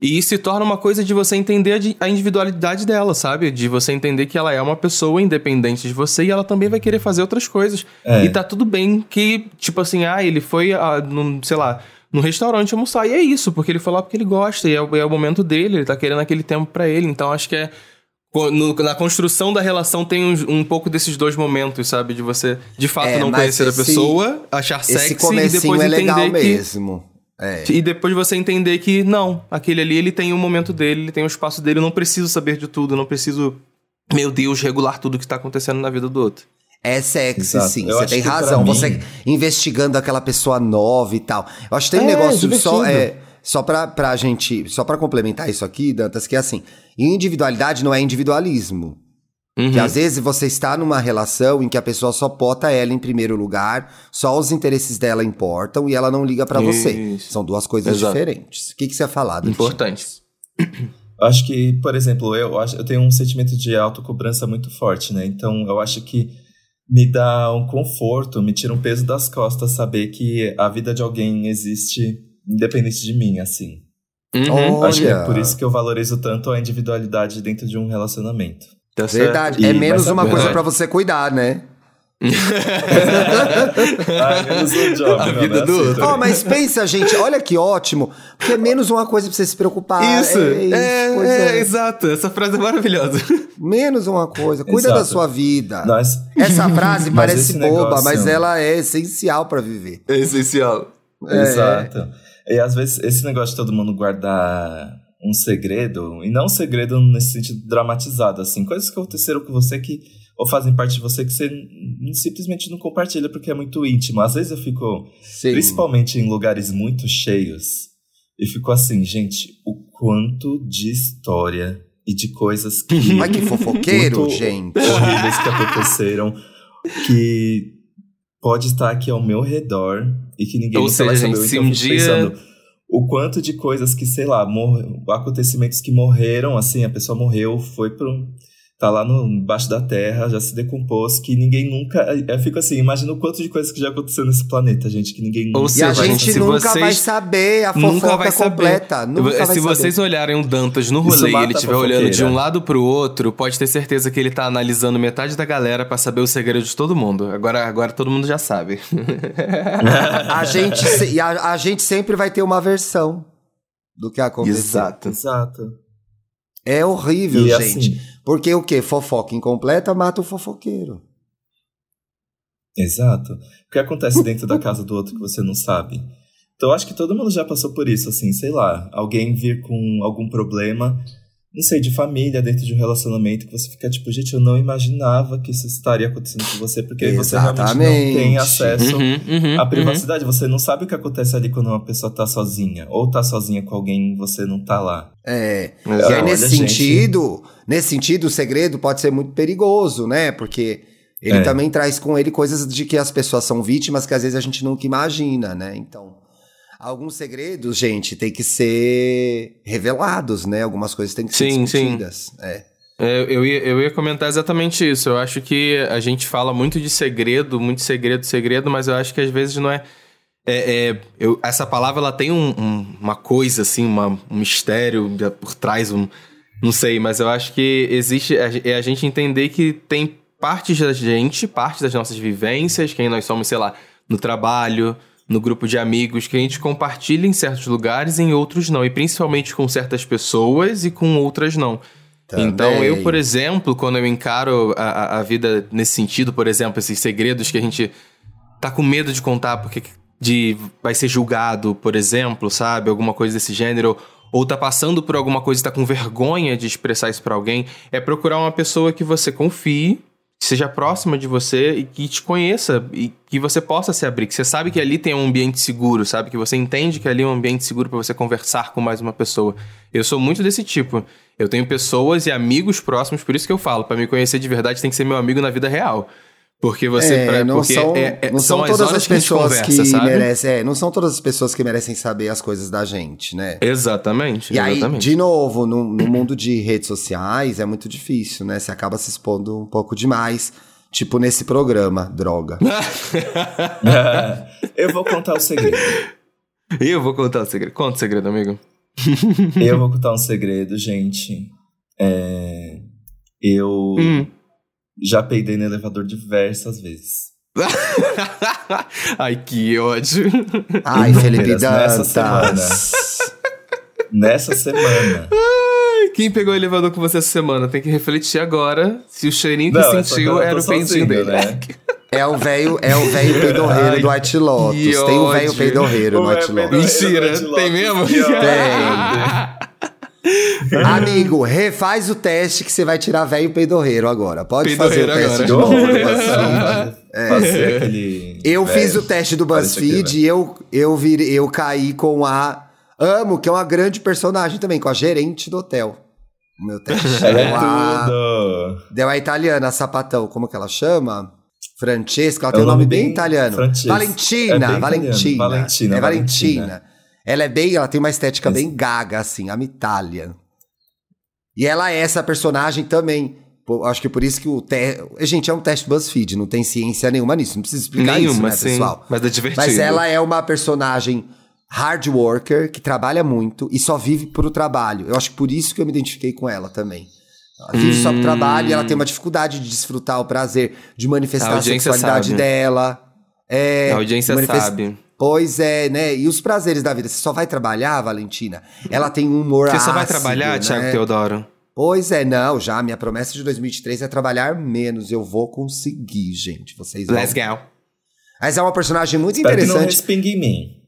E isso se torna uma coisa de você entender a di- a individualidade dela, sabe? De você entender que ela é uma pessoa independente de você e ela também vai querer fazer outras coisas. É. E tá tudo bem que, tipo assim, ah, ele foi, ah, num, sei lá, num restaurante almoçar. E é isso, porque ele foi lá porque ele gosta, e é, o- é o momento dele, ele tá querendo aquele tempo pra ele. Então acho que é no, na construção da relação tem um, um, pouco desses dois momentos, sabe? De você, de fato, é, não conhecer esse, a pessoa, achar sexy e depois é entender legal que... mesmo. É. E depois você entender que, não, aquele ali, ele tem o um momento dele, ele tem o um espaço dele, eu não preciso saber de tudo, eu não preciso, meu Deus, regular tudo que tá acontecendo na vida do outro. É sexy, Exato. sim. Eu você tem razão. Mim... Você investigando aquela pessoa nova e tal. Eu acho que tem um é, negócio divertido. só. É, só pra, pra gente. Só para complementar isso aqui, Dantas, que é assim: individualidade não é individualismo. Uhum. Que às vezes você está numa relação em que a pessoa só bota ela em primeiro lugar, só os interesses dela importam e ela não liga para você. São duas coisas Exato. diferentes. O que, que você ia falar, Importante. Acho que, por exemplo, eu, eu tenho um sentimento de autocobrança muito forte, né? Então eu acho que me dá um conforto, me tira um peso das costas saber que a vida de alguém existe independente de mim, assim. Uhum. Acho que é por isso que eu valorizo tanto a individualidade dentro de um relacionamento. Tá Verdade. É menos uma coisa para você cuidar, né? Ah, menos [laughs] um job, a vida né? do outro. Oh, mas pensa, gente, olha que ótimo. Porque é menos uma coisa pra você se preocupar. Isso, é, isso, é, é, é, exato. Essa frase é maravilhosa. [laughs] Menos uma coisa. Cuida exato. da sua vida. Nós... Essa frase [laughs] parece boba, negócio... mas ela é essencial para viver. É essencial. Exato. E às vezes esse negócio de todo mundo guardar um segredo, e não um segredo nesse sentido dramatizado, assim, coisas que aconteceram com você que ou fazem parte de você que você simplesmente não compartilha porque é muito íntimo. Às vezes eu fico, Sim. principalmente em lugares muito cheios, e fico assim, gente, o quanto de história e de coisas que. [laughs] Ai, que fofoqueiro, gente! Horríveis que aconteceram, que pode estar aqui ao meu redor e que ninguém Ou seja, vai saber. Gente, então, um dia... pensando o quanto de coisas que, sei lá, mor... acontecimentos que morreram, assim, a pessoa morreu, foi para um tá lá no, embaixo da terra, já se decompôs, que ninguém nunca. Eu fico assim, imagina o quanto de coisas que já aconteceu nesse planeta, gente, que ninguém Ou seja, E a gente nunca vocês... vai saber a fofoca nunca vai completa. Saber. Nunca se vai vocês saber. olharem o Dantas no rolê e ele estiver olhando de um lado pro outro, pode ter certeza que ele tá analisando metade da galera para saber o segredo de todo mundo. Agora, agora todo mundo já sabe. [laughs] [laughs] a, gente, a, a gente sempre vai ter uma versão do que aconteceu. Exato. Exato. É horrível, e gente. Assim, porque o que? Fofoca incompleta mata o fofoqueiro. Exato. O que acontece dentro da casa do outro que você não sabe? Então, acho que todo mundo já passou por isso, assim, sei lá. Alguém vir com algum problema não sei, de família, dentro de um relacionamento, que você fica tipo, gente, eu não imaginava que isso estaria acontecendo com você, porque Exatamente. você realmente não tem acesso uhum, uhum, à uhum. privacidade. Uhum. Você não sabe o que acontece ali quando uma pessoa tá sozinha, ou tá sozinha com alguém e você não tá lá. É. Então, e aí, nesse sentido, gente... nesse sentido, o segredo pode ser muito perigoso, né? Porque ele é. também traz com ele coisas de que as pessoas são vítimas que às vezes a gente nunca imagina, né? Então. Alguns segredos, gente, tem que ser revelados, né? Algumas coisas têm que ser sim, discutidas. Sim. É. É, eu, ia, eu ia comentar exatamente isso. Eu acho que a gente fala muito de segredo, muito segredo, segredo, mas eu acho que às vezes não é. é, é eu, essa palavra ela tem um, um, uma coisa, assim, uma, um mistério por trás, um, não sei, mas eu acho que existe. É a gente entender que tem partes da gente, partes das nossas vivências, quem nós somos, sei lá, no trabalho, no grupo de amigos que a gente compartilha em certos lugares e em outros não. E principalmente com certas pessoas e com outras não. Também. Então, eu, por exemplo, quando eu encaro a, a vida nesse sentido, por exemplo, esses segredos que a gente tá com medo de contar porque de, vai ser julgado, por exemplo, sabe? Alguma coisa desse gênero. Ou tá passando por alguma coisa e tá com vergonha de expressar isso para alguém, é procurar uma pessoa que você confie seja próxima de você e que te conheça e que você possa se abrir, que você sabe que ali tem um ambiente seguro, sabe? Que você entende que ali é um ambiente seguro para você conversar com mais uma pessoa. Eu sou muito desse tipo. Eu tenho pessoas e amigos próximos, por isso que eu falo, para me conhecer de verdade tem que ser meu amigo na vida real. Porque você. É, pra, não porque são, é, é, não são, são todas as pessoas que, que merecem. É, não são todas as pessoas que merecem saber as coisas da gente, né? Exatamente. E exatamente. aí, de novo, no, no mundo de redes sociais é muito difícil, né? Você acaba se expondo um pouco demais. Tipo nesse programa, droga. [laughs] eu vou contar o segredo. Eu vou contar o segredo. Conta o segredo, amigo. eu vou contar um segredo, gente. É... Eu. Hum já peidei no elevador diversas vezes. [laughs] Ai, que ódio. Ai, Felipe Dantas. Nessa semana. nessa semana. Ai, Quem pegou o elevador com você essa semana tem que refletir agora se o cheirinho que Não, sentiu era o sozinho, dele. né? É o velho, é o velho [laughs] peidorreiro Ai, do White Lotus. Tem um velho peidorreiro no White Lotus. Mentira, tem mesmo? ódio. [laughs] Amigo, refaz o teste que você vai tirar velho peidorreiro agora. Pode fazer o Peidorreiro teste agora. de novo. Eu aquele. Eu fiz o teste do BuzzFeed e eu, eu, vir, eu caí com a Amo, que é uma grande personagem também, com a gerente do hotel. O meu teste. [laughs] É Deu a, deu a italiana, a sapatão, como que ela chama? Francesca, ela É tem um nome bem, bem italiano. Francesca. Valentina, É bem Valentina. italiano. Valentina, É Valentina. Valentina. Ela é bem, ela tem uma estética bem gaga, assim, a Itália. E ela é essa personagem também. Pô, acho que por isso que o teste. Gente, é um teste BuzzFeed, não tem ciência nenhuma nisso. Não precisa explicar isso, Nenhuma, né, sim. pessoal? Mas é divertido. Mas ela é uma personagem hard worker, que trabalha muito e só vive pro trabalho. Eu acho que por isso que eu me identifiquei com ela também. Ela vive só pro Hum. trabalho e ela tem uma dificuldade de desfrutar o prazer, de A manifestar a, audiência sexualidade sabe. dela. É, A audiência manifest- sabe. Pois é, né? E os prazeres da vida. Você só vai trabalhar, Valentina? Ela tem um humor Você só vai ácido, trabalhar, né? Thiago Teodoro? Pois é, não, já. Minha promessa de 2023 é trabalhar menos. Eu vou conseguir, gente. Vocês vão. Let's go. Mas é uma personagem muito Espero que não interessante. em mim.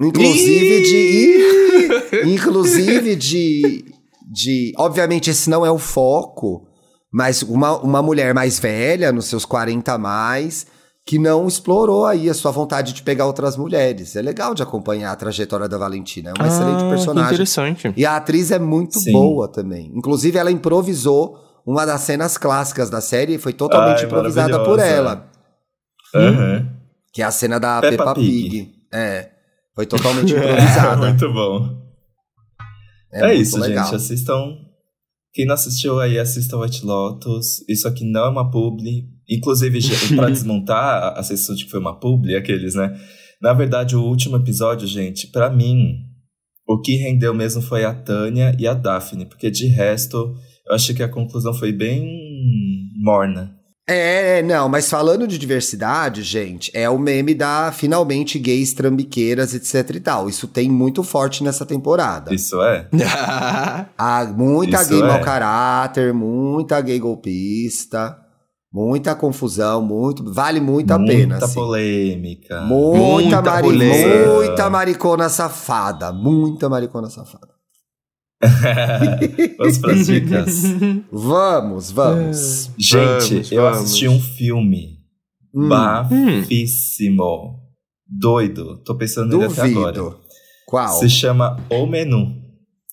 Inclusive de. [laughs] inclusive de. de. Obviamente, esse não é o foco, mas uma, uma mulher mais velha, nos seus 40 a mais, que não explorou aí a sua vontade de pegar outras mulheres. É legal de acompanhar a trajetória da Valentina. É uma excelente Ah, que personagem. interessante. E a atriz é muito Sim. boa também. Inclusive, ela improvisou uma das cenas clássicas da série, foi totalmente Ai, improvisada por ela. Aham. Que é a cena da Peppa Peppa, Pig. Pig. É. Foi [laughs] totalmente É, improvisada. muito bom. É, muito isso, legal. gente. Assistam. Quem não assistiu aí, assista White Lotus. Isso aqui não é uma publi. Inclusive, [laughs] pra desmontar a sensação de que foi uma publi, aqueles, né? Na verdade, o último episódio, gente, pra mim, o que rendeu mesmo foi a Tânia e a Daphne. Porque de resto, eu achei que a conclusão foi bem morna. É, não, mas falando de diversidade, gente, é o meme da finalmente gays trambiqueiras, etc e tal. Isso tem muito forte nessa temporada. Isso é? Há [laughs] muita Isso gay é. mau caráter, muita gay golpista, muita confusão, muito. Vale muito a pena. Muita assim. polêmica. Muita, Muita mari polêmica. muita maricona safada. Muita maricona safada. [laughs] Vamos pras dicas. [laughs] Vamos, vamos. Gente, Vamos, eu vamos. assisti um filme Hum, bafíssimo. Doido. Tô pensando nele até agora. duvido. Qual? Se chama O Menu.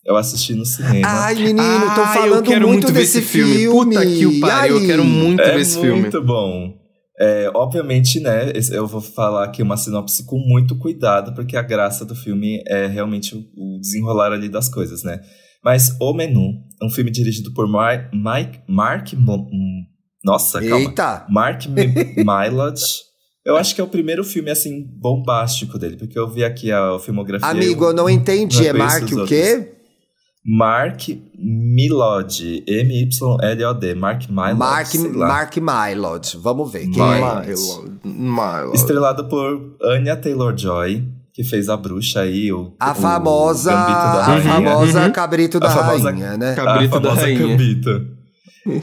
Eu assisti no cinema. Ai, menino, tô Ah, falando eu quero muito, muito ver desse esse filme. Puta que o pariu, eu quero muito é ver esse filme. muito bom. É, obviamente, né, eu vou falar aqui uma sinopse com muito cuidado, porque a graça do filme é realmente o- desenrolar ali das coisas, né? Mas O Menu é um filme dirigido por Mar Mike, Mark... Mo- hum, Nossa, calma. Eita. Mark Mi- [laughs] Mylod. Eu acho que é o primeiro filme, assim, bombástico dele, porque eu vi aqui a filmografia. Amigo, eu não entendi. não é Mark o quê? Mark Milod. M-Y-L-O-D. Mark Mylod. Mark. Mark Mylod. Vamos ver. Quem Mylod. é? Milo. Estrelado por Anya Taylor-Joy, que fez a bruxa aí, o A o famosa, da a Rainha. famosa Uhum. cabrito da A famosa rainha, né? Cabrito a da famosa Rainha. Gambito.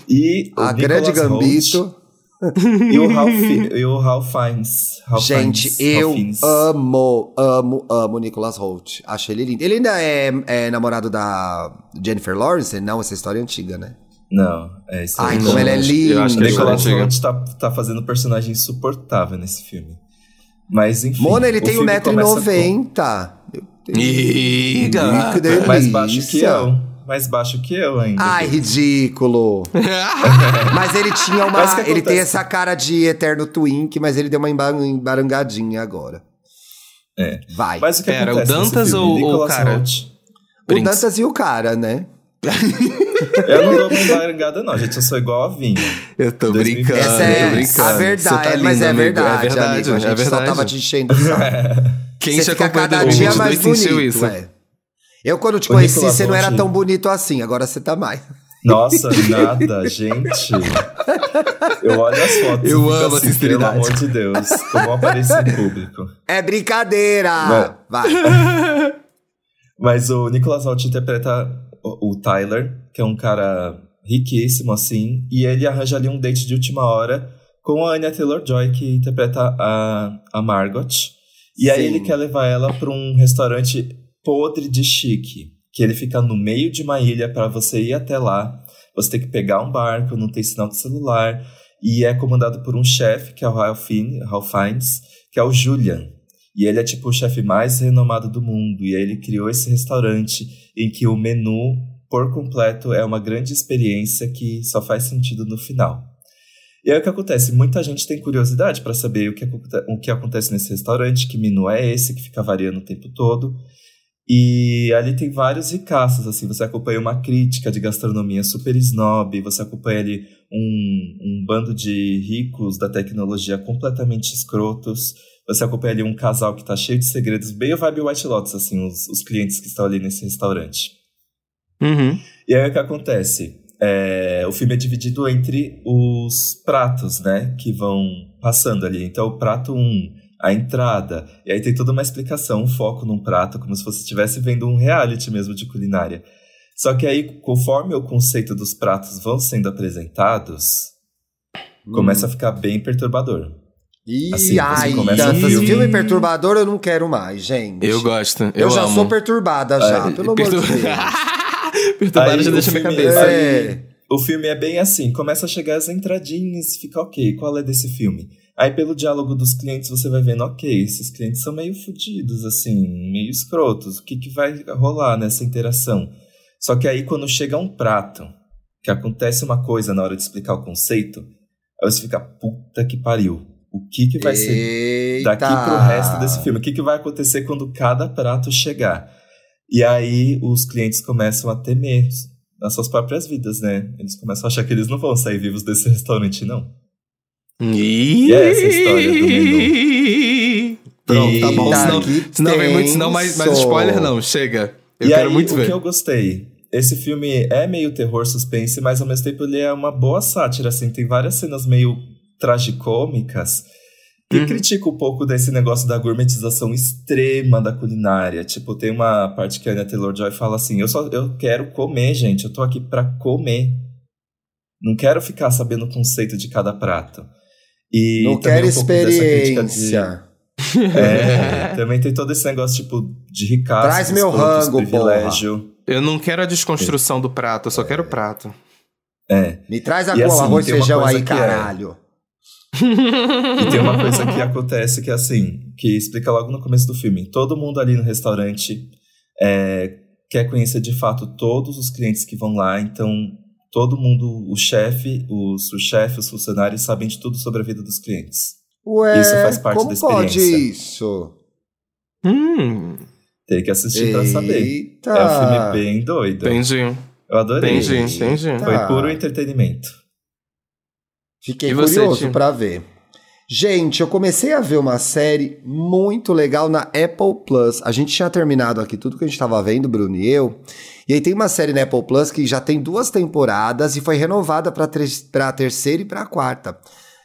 E o A Nicolas grande gambito. [laughs] E o Ralph, e o Ralph Fiennes. Ralph Gente, Fiennes, eu Ralph amo, amo, amo o Nicholas Holt. Acho ele lindo. Ele ainda é, é namorado da Jennifer Lawrence? Não, essa história é antiga, né? Não, é isso Ai, como ele é eu lindo. acho O que ele Nicolas Antiga. Hoult tá, tá fazendo um personagem insuportável nesse filme. Mas enfim. Mona, ele o tem filme começa 1,90m. Ih, Que delícia. com- Mais baixo que eu. Mais baixo que eu ainda. Ai, ridículo. [laughs] mas ele tinha uma. Ele tem essa cara de eterno twink, mas ele deu uma emba- embarangadinha agora. É. Vai. Mas o que Pera, o acontece Dantas ou- o Nicolas cara? Hoult- o. Dantas e o cara, né? [laughs] Eu não dou uma embarangada, não, gente. Eu sou igual a Vinho. Eu tô 2020. brincando, Essa tô é brincando. a verdade. tá mas é amigo. verdade, é verdade, amigo. A gente é verdade. só tava te enchendo o saco. [laughs] Quem você te fica cada dia 2022 mais sentiu bonito, isso. é. Eu, quando te conheci, você não era tão bonito assim. Agora você tá mais. Nossa, nada, gente. Eu olho as fotos. Eu amo a assim, sinceridade. Pelo amor de Deus. Como aparecer em público. É brincadeira! Não. Vai. [laughs] Mas o Nicolas Hoult interpreta o, o Tyler, que é um cara riquíssimo, assim, e ele arranja ali um date de última hora com a Anya Taylor-Joy, que interpreta a, a Margot. E aí Sim. ele quer levar ela para um restaurante podre de chique, que ele fica no meio de uma ilha para você ir até lá. Você tem que pegar um barco, não tem sinal de celular, e é comandado por um chefe, que é o Ralph, Ralph Fiennes, que é o Julian. E ele é tipo o chefe mais renomado do mundo, e aí ele criou esse restaurante em que o menu por completo é uma grande experiência que só faz sentido no final. E aí o que acontece? Muita gente tem curiosidade para saber o que, o que acontece nesse restaurante, que menu é esse, que fica variando o tempo todo. E ali tem vários ricaços, assim, você acompanha uma crítica de gastronomia super snob, você acompanha ali um, um bando de ricos da tecnologia completamente escrotos, você acompanha ali um casal que tá cheio de segredos, bem o vibe White Lotus, assim, os, os clientes que estão ali nesse restaurante. Uhum. E aí o que acontece? É, o filme é dividido entre os pratos, né? Que vão passando ali. Então, o prato 1, a entrada. E aí tem toda uma explicação, um foco num prato, como se você estivesse vendo um reality mesmo de culinária. Só que aí, conforme o conceito dos pratos vão sendo apresentados, começa a ficar bem perturbador. Ih, Assim, ai, começa a- filme... filme perturbador eu não quero mais, gente. Eu gosto. Eu, Eu, já amo. sou perturbada já, Ai, pelo amor Pertur- de Deus. [laughs] Perturbado Aí já o deixa minha filme- cabeça. É. O filme é bem assim, começa a chegar as entradinhas, fica ok, qual é desse filme? Aí pelo diálogo dos clientes você vai vendo, ok, esses clientes são meio fodidos, assim, meio escrotos, o que, que vai rolar nessa interação? Só que aí quando chega um prato, que acontece uma coisa na hora de explicar o conceito, aí você fica, puta que pariu, o que que vai ser Eita. daqui pro resto desse filme. O que, que vai acontecer quando cada prato chegar? E aí os clientes começam a temer nas suas próprias vidas, né? Eles começam a achar que eles não vão sair vivos desse [laughs] restaurante, não. E é essa história do menu. Pronto, tá bom. Eita, Senão, vem muito, senão mais, mais spoiler não. Chega. Eu e quero aí, muito o ver. que eu gostei? Esse filme é meio terror suspense, mas ao mesmo tempo ele é uma boa sátira, assim. Tem várias cenas meio tragicômicas que Uhum. critica um pouco desse negócio da gourmetização extrema da culinária. Tipo, tem uma parte que a Anya Taylor-Joy fala assim, eu só eu quero comer, gente. Eu tô aqui pra comer. Não quero ficar sabendo o conceito de cada prato. E Não quero um crítica de- experiência. é, [laughs] também tem todo esse negócio, tipo, de ricaço. Traz meu rango, privilégio. Eu não quero a desconstrução do prato, eu só quero o prato. É. Me traz a E assim, arroz e feijão coisa aí, que é- caralho. E tem uma coisa que [laughs] acontece que é assim, que explica logo no começo do filme. Todo mundo ali no restaurante é, quer conhecer de fato todos os clientes que vão lá, então todo mundo, o chefe, os, o chefe, os funcionários sabem de tudo sobre a vida dos clientes. Ué, Isso faz parte como da pode experiência. isso? Hum, Tem que assistir pra saber. Eita. É um filme bem doido. entendi. Eu adorei. Entendi, entendi. Foi puro entretenimento. Fiquei E você, curioso Tim? pra ver. Gente, eu comecei a ver uma série muito legal na Apple Plus. A gente tinha terminado aqui tudo que a gente tava vendo, Bruno e eu. E aí tem uma série na Apple Plus que já tem duas temporadas e foi renovada pra, tre- pra terceira e pra quarta.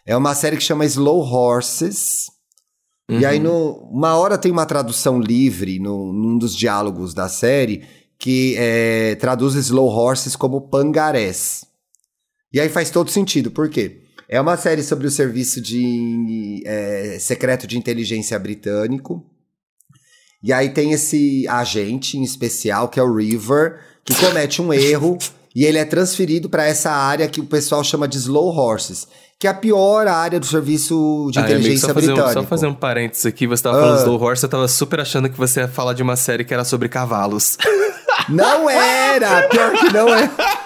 É uma série que chama Slow Horses. E aí, Uhum. no, uma hora tem uma tradução livre no, num dos diálogos da série que é, traduz Slow Horses como pangarés. E aí faz todo sentido, por quê? É uma série sobre o serviço de é, secreto de inteligência britânico. E aí tem esse agente em especial, que é o River, que comete um erro e ele é transferido para essa área que o pessoal chama de Slow Horses, que é a pior área do serviço de Ah, amigo, inteligência só fazer, um, britânico. só fazer um parênteses aqui, você tava falando Ah. Slow Horse, eu tava super achando que você ia falar de uma série que era sobre cavalos. Não era! Pior que não é. [laughs]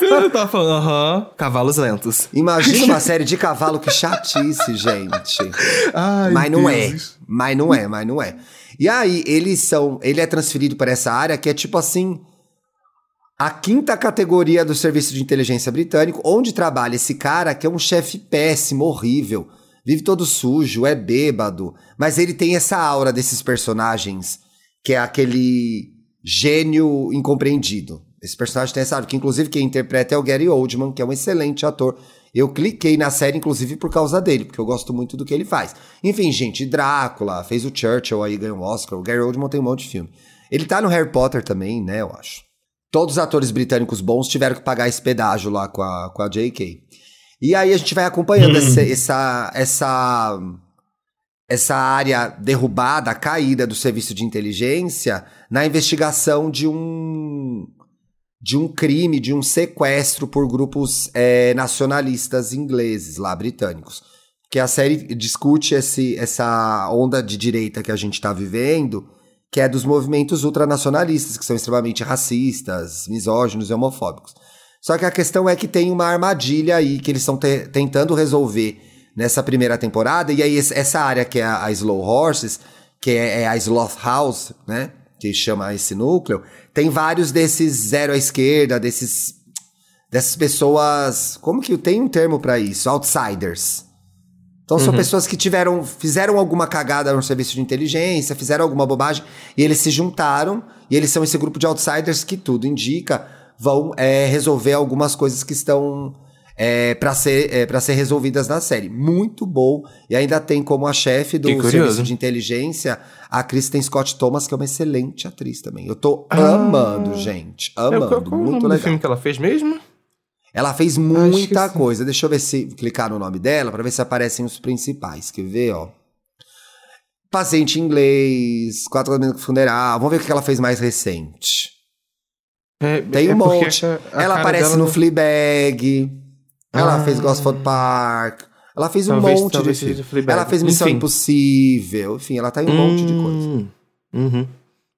eu tava falando, aham, cavalos lentos. Imagina uma série de cavalo, que chatice, gente. Ai, mas não é. Deus. Mas não é, mas não é. E aí, eles são. Ele é transferido para essa área que é tipo assim. A quinta categoria do serviço de inteligência britânico, onde trabalha esse cara que é um chefe péssimo, horrível, vive todo sujo, é bêbado, mas ele tem essa aura desses personagens, que é aquele gênio incompreendido. Esse personagem tem essa aura, que inclusive quem interpreta é o Gary Oldman, que é um excelente ator. Eu cliquei na série, inclusive, por causa dele, porque eu gosto muito do que ele faz. Enfim, gente, Drácula, fez o Churchill aí, ganhou um Oscar. O Gary Oldman tem um monte de filme. Ele tá no Harry Potter também, né, eu acho. todos os atores britânicos bons tiveram que pagar esse pedágio lá com a, com a JK. E aí a gente vai acompanhando essa, essa, essa, essa área derrubada, caída do serviço de inteligência na investigação de um de um crime, de um sequestro por grupos é, nacionalistas ingleses, lá britânicos. Que a série discute esse, essa onda de direita que a gente está vivendo, que é dos movimentos ultranacionalistas, que são extremamente racistas, misóginos e homofóbicos. Só que a questão é que tem uma armadilha aí que eles estão te tentando resolver nessa primeira temporada, e aí essa área que é a Slow Horses, que é, é a Sloth House, né? Que chama esse núcleo, tem vários desses zero à esquerda, desses dessas pessoas, como que tem um termo para isso? Outsiders. Então são uhum. pessoas que tiveram, fizeram alguma cagada no serviço de inteligência, fizeram alguma bobagem e eles se juntaram e eles são esse grupo de outsiders que tudo indica vão é, resolver algumas coisas que estão é, para ser é, para ser resolvidas na série. Muito bom e ainda tem como a chefe do serviço de inteligência a Kristen Scott Thomas, que é uma excelente atriz também. Eu tô ah. amando, gente. Amando. Qual, qual muito o legal. filme que ela fez mesmo? Ela fez muita coisa. Deixa eu ver se clicar no nome dela para ver se aparecem os principais. Quer ver, ó? Paciente inglês, Quatro Elementos Funeral. Vamos ver o que ela fez mais recente. É, Tem um é monte. ela aparece no Fleabag. Ela ah. fez Gosford Park. Ela fez um talvez, monte talvez de filme. Ela fez Missão Enfim. Impossível. Enfim, ela tá em um hum, monte de coisa. Hum, uhum.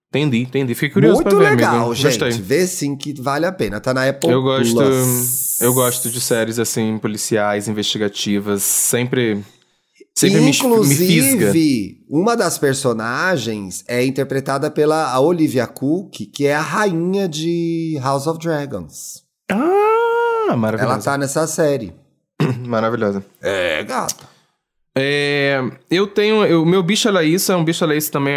Entendi, entendi. Fiquei curioso Muito ver, legal, amigo. gente. Gostei. Vê sim que vale a pena. Tá na Apple eu gosto, Plus. Eu gosto de séries assim, policiais, investigativas. Sempre... Sempre Inclusive, me uma das personagens é interpretada pela Olivia Cook, que é a rainha de House of Dragons. Ah, maravilhosa. Ela tá nessa série. [clears throat] Maravilhosa. É, gata. É, eu tenho. O meu bicho é isso, é um bicho é isso também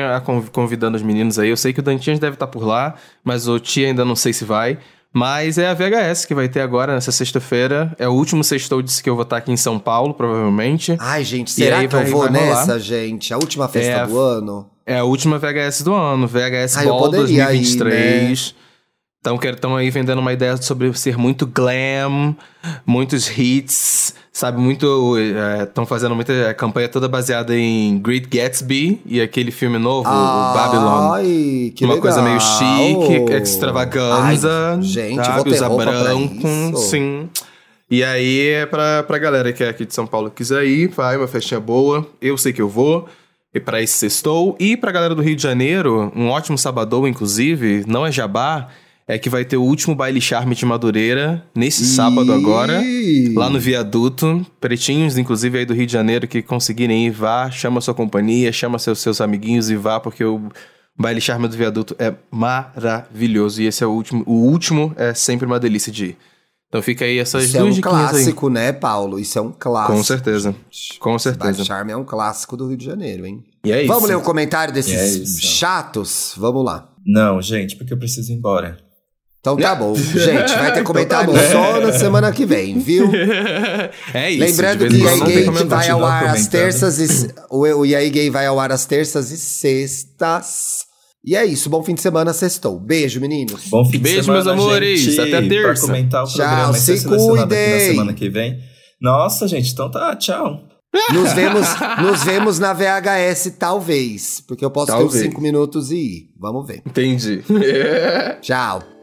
convidando os meninos aí. Eu sei que o Dantinhas deve estar por lá, mas o Tia ainda não sei se vai. Mas é a VHS que vai ter agora nessa sexta-feira. É o último sextou disse que eu vou estar aqui em São Paulo, provavelmente. Ai, gente, será que vai, eu vou nessa, gente? A última festa é, do ano? É a última VHS do ano, VHS Ai, Ball 2023. Ir, né? Então, estão aí vendendo uma ideia sobre ser muito glam, muitos hits, sabe? Muito. Estão é, fazendo muita campanha toda baseada em Great Gatsby e aquele filme novo, Ai, o Babylon. Ai, que Uma legal. coisa meio chique, extravaganza. Ai, gente, sabe? Usa branco, sim. E aí é pra, pra galera que é aqui de São Paulo quiser ir, vai, uma festinha boa. Eu sei que eu vou. E para esse sextou. E pra galera do Rio de Janeiro, um ótimo sabadão, inclusive, não é jabá é que vai ter o último baile charme de Madureira nesse sábado agora, lá no viaduto. Pretinhos, inclusive aí do Rio de Janeiro, que conseguirem ir, vá, chama sua companhia, chama seus, seus amiguinhos e vá, porque o baile charme do viaduto é maravilhoso. E esse é o último. O último é sempre uma delícia de ir. Então fica aí essas Isso duas é um clássico, aí. né, Paulo? Isso é um clássico. Com certeza. Com certeza. Baile Charme é um clássico do Rio de Janeiro, hein? E é isso. Vamos ler o comentário desses é chatos? Vamos lá. Não, gente, porque eu preciso ir embora. Então tá bom. Gente, vai ter comentário então tá só na semana que vem, viu? [laughs] É isso. Lembrando que o EA Gay vai ao ar às terças e... O EA Gay vai ao ar às terças e sextas. E é isso. Bom fim de semana, sextou. Beijo, meninos. Bom fim de Beijo, semana, meus amores. Gente, Até terça. Pra comentar o tchau, programa se cuidem. na semana que vem. Nossa, gente, então tá, tchau. Nos vemos, nos vemos na VHS, talvez. Porque eu posso talvez. ter uns 5 minutos e ir. Vamos ver. Entendi. Tchau.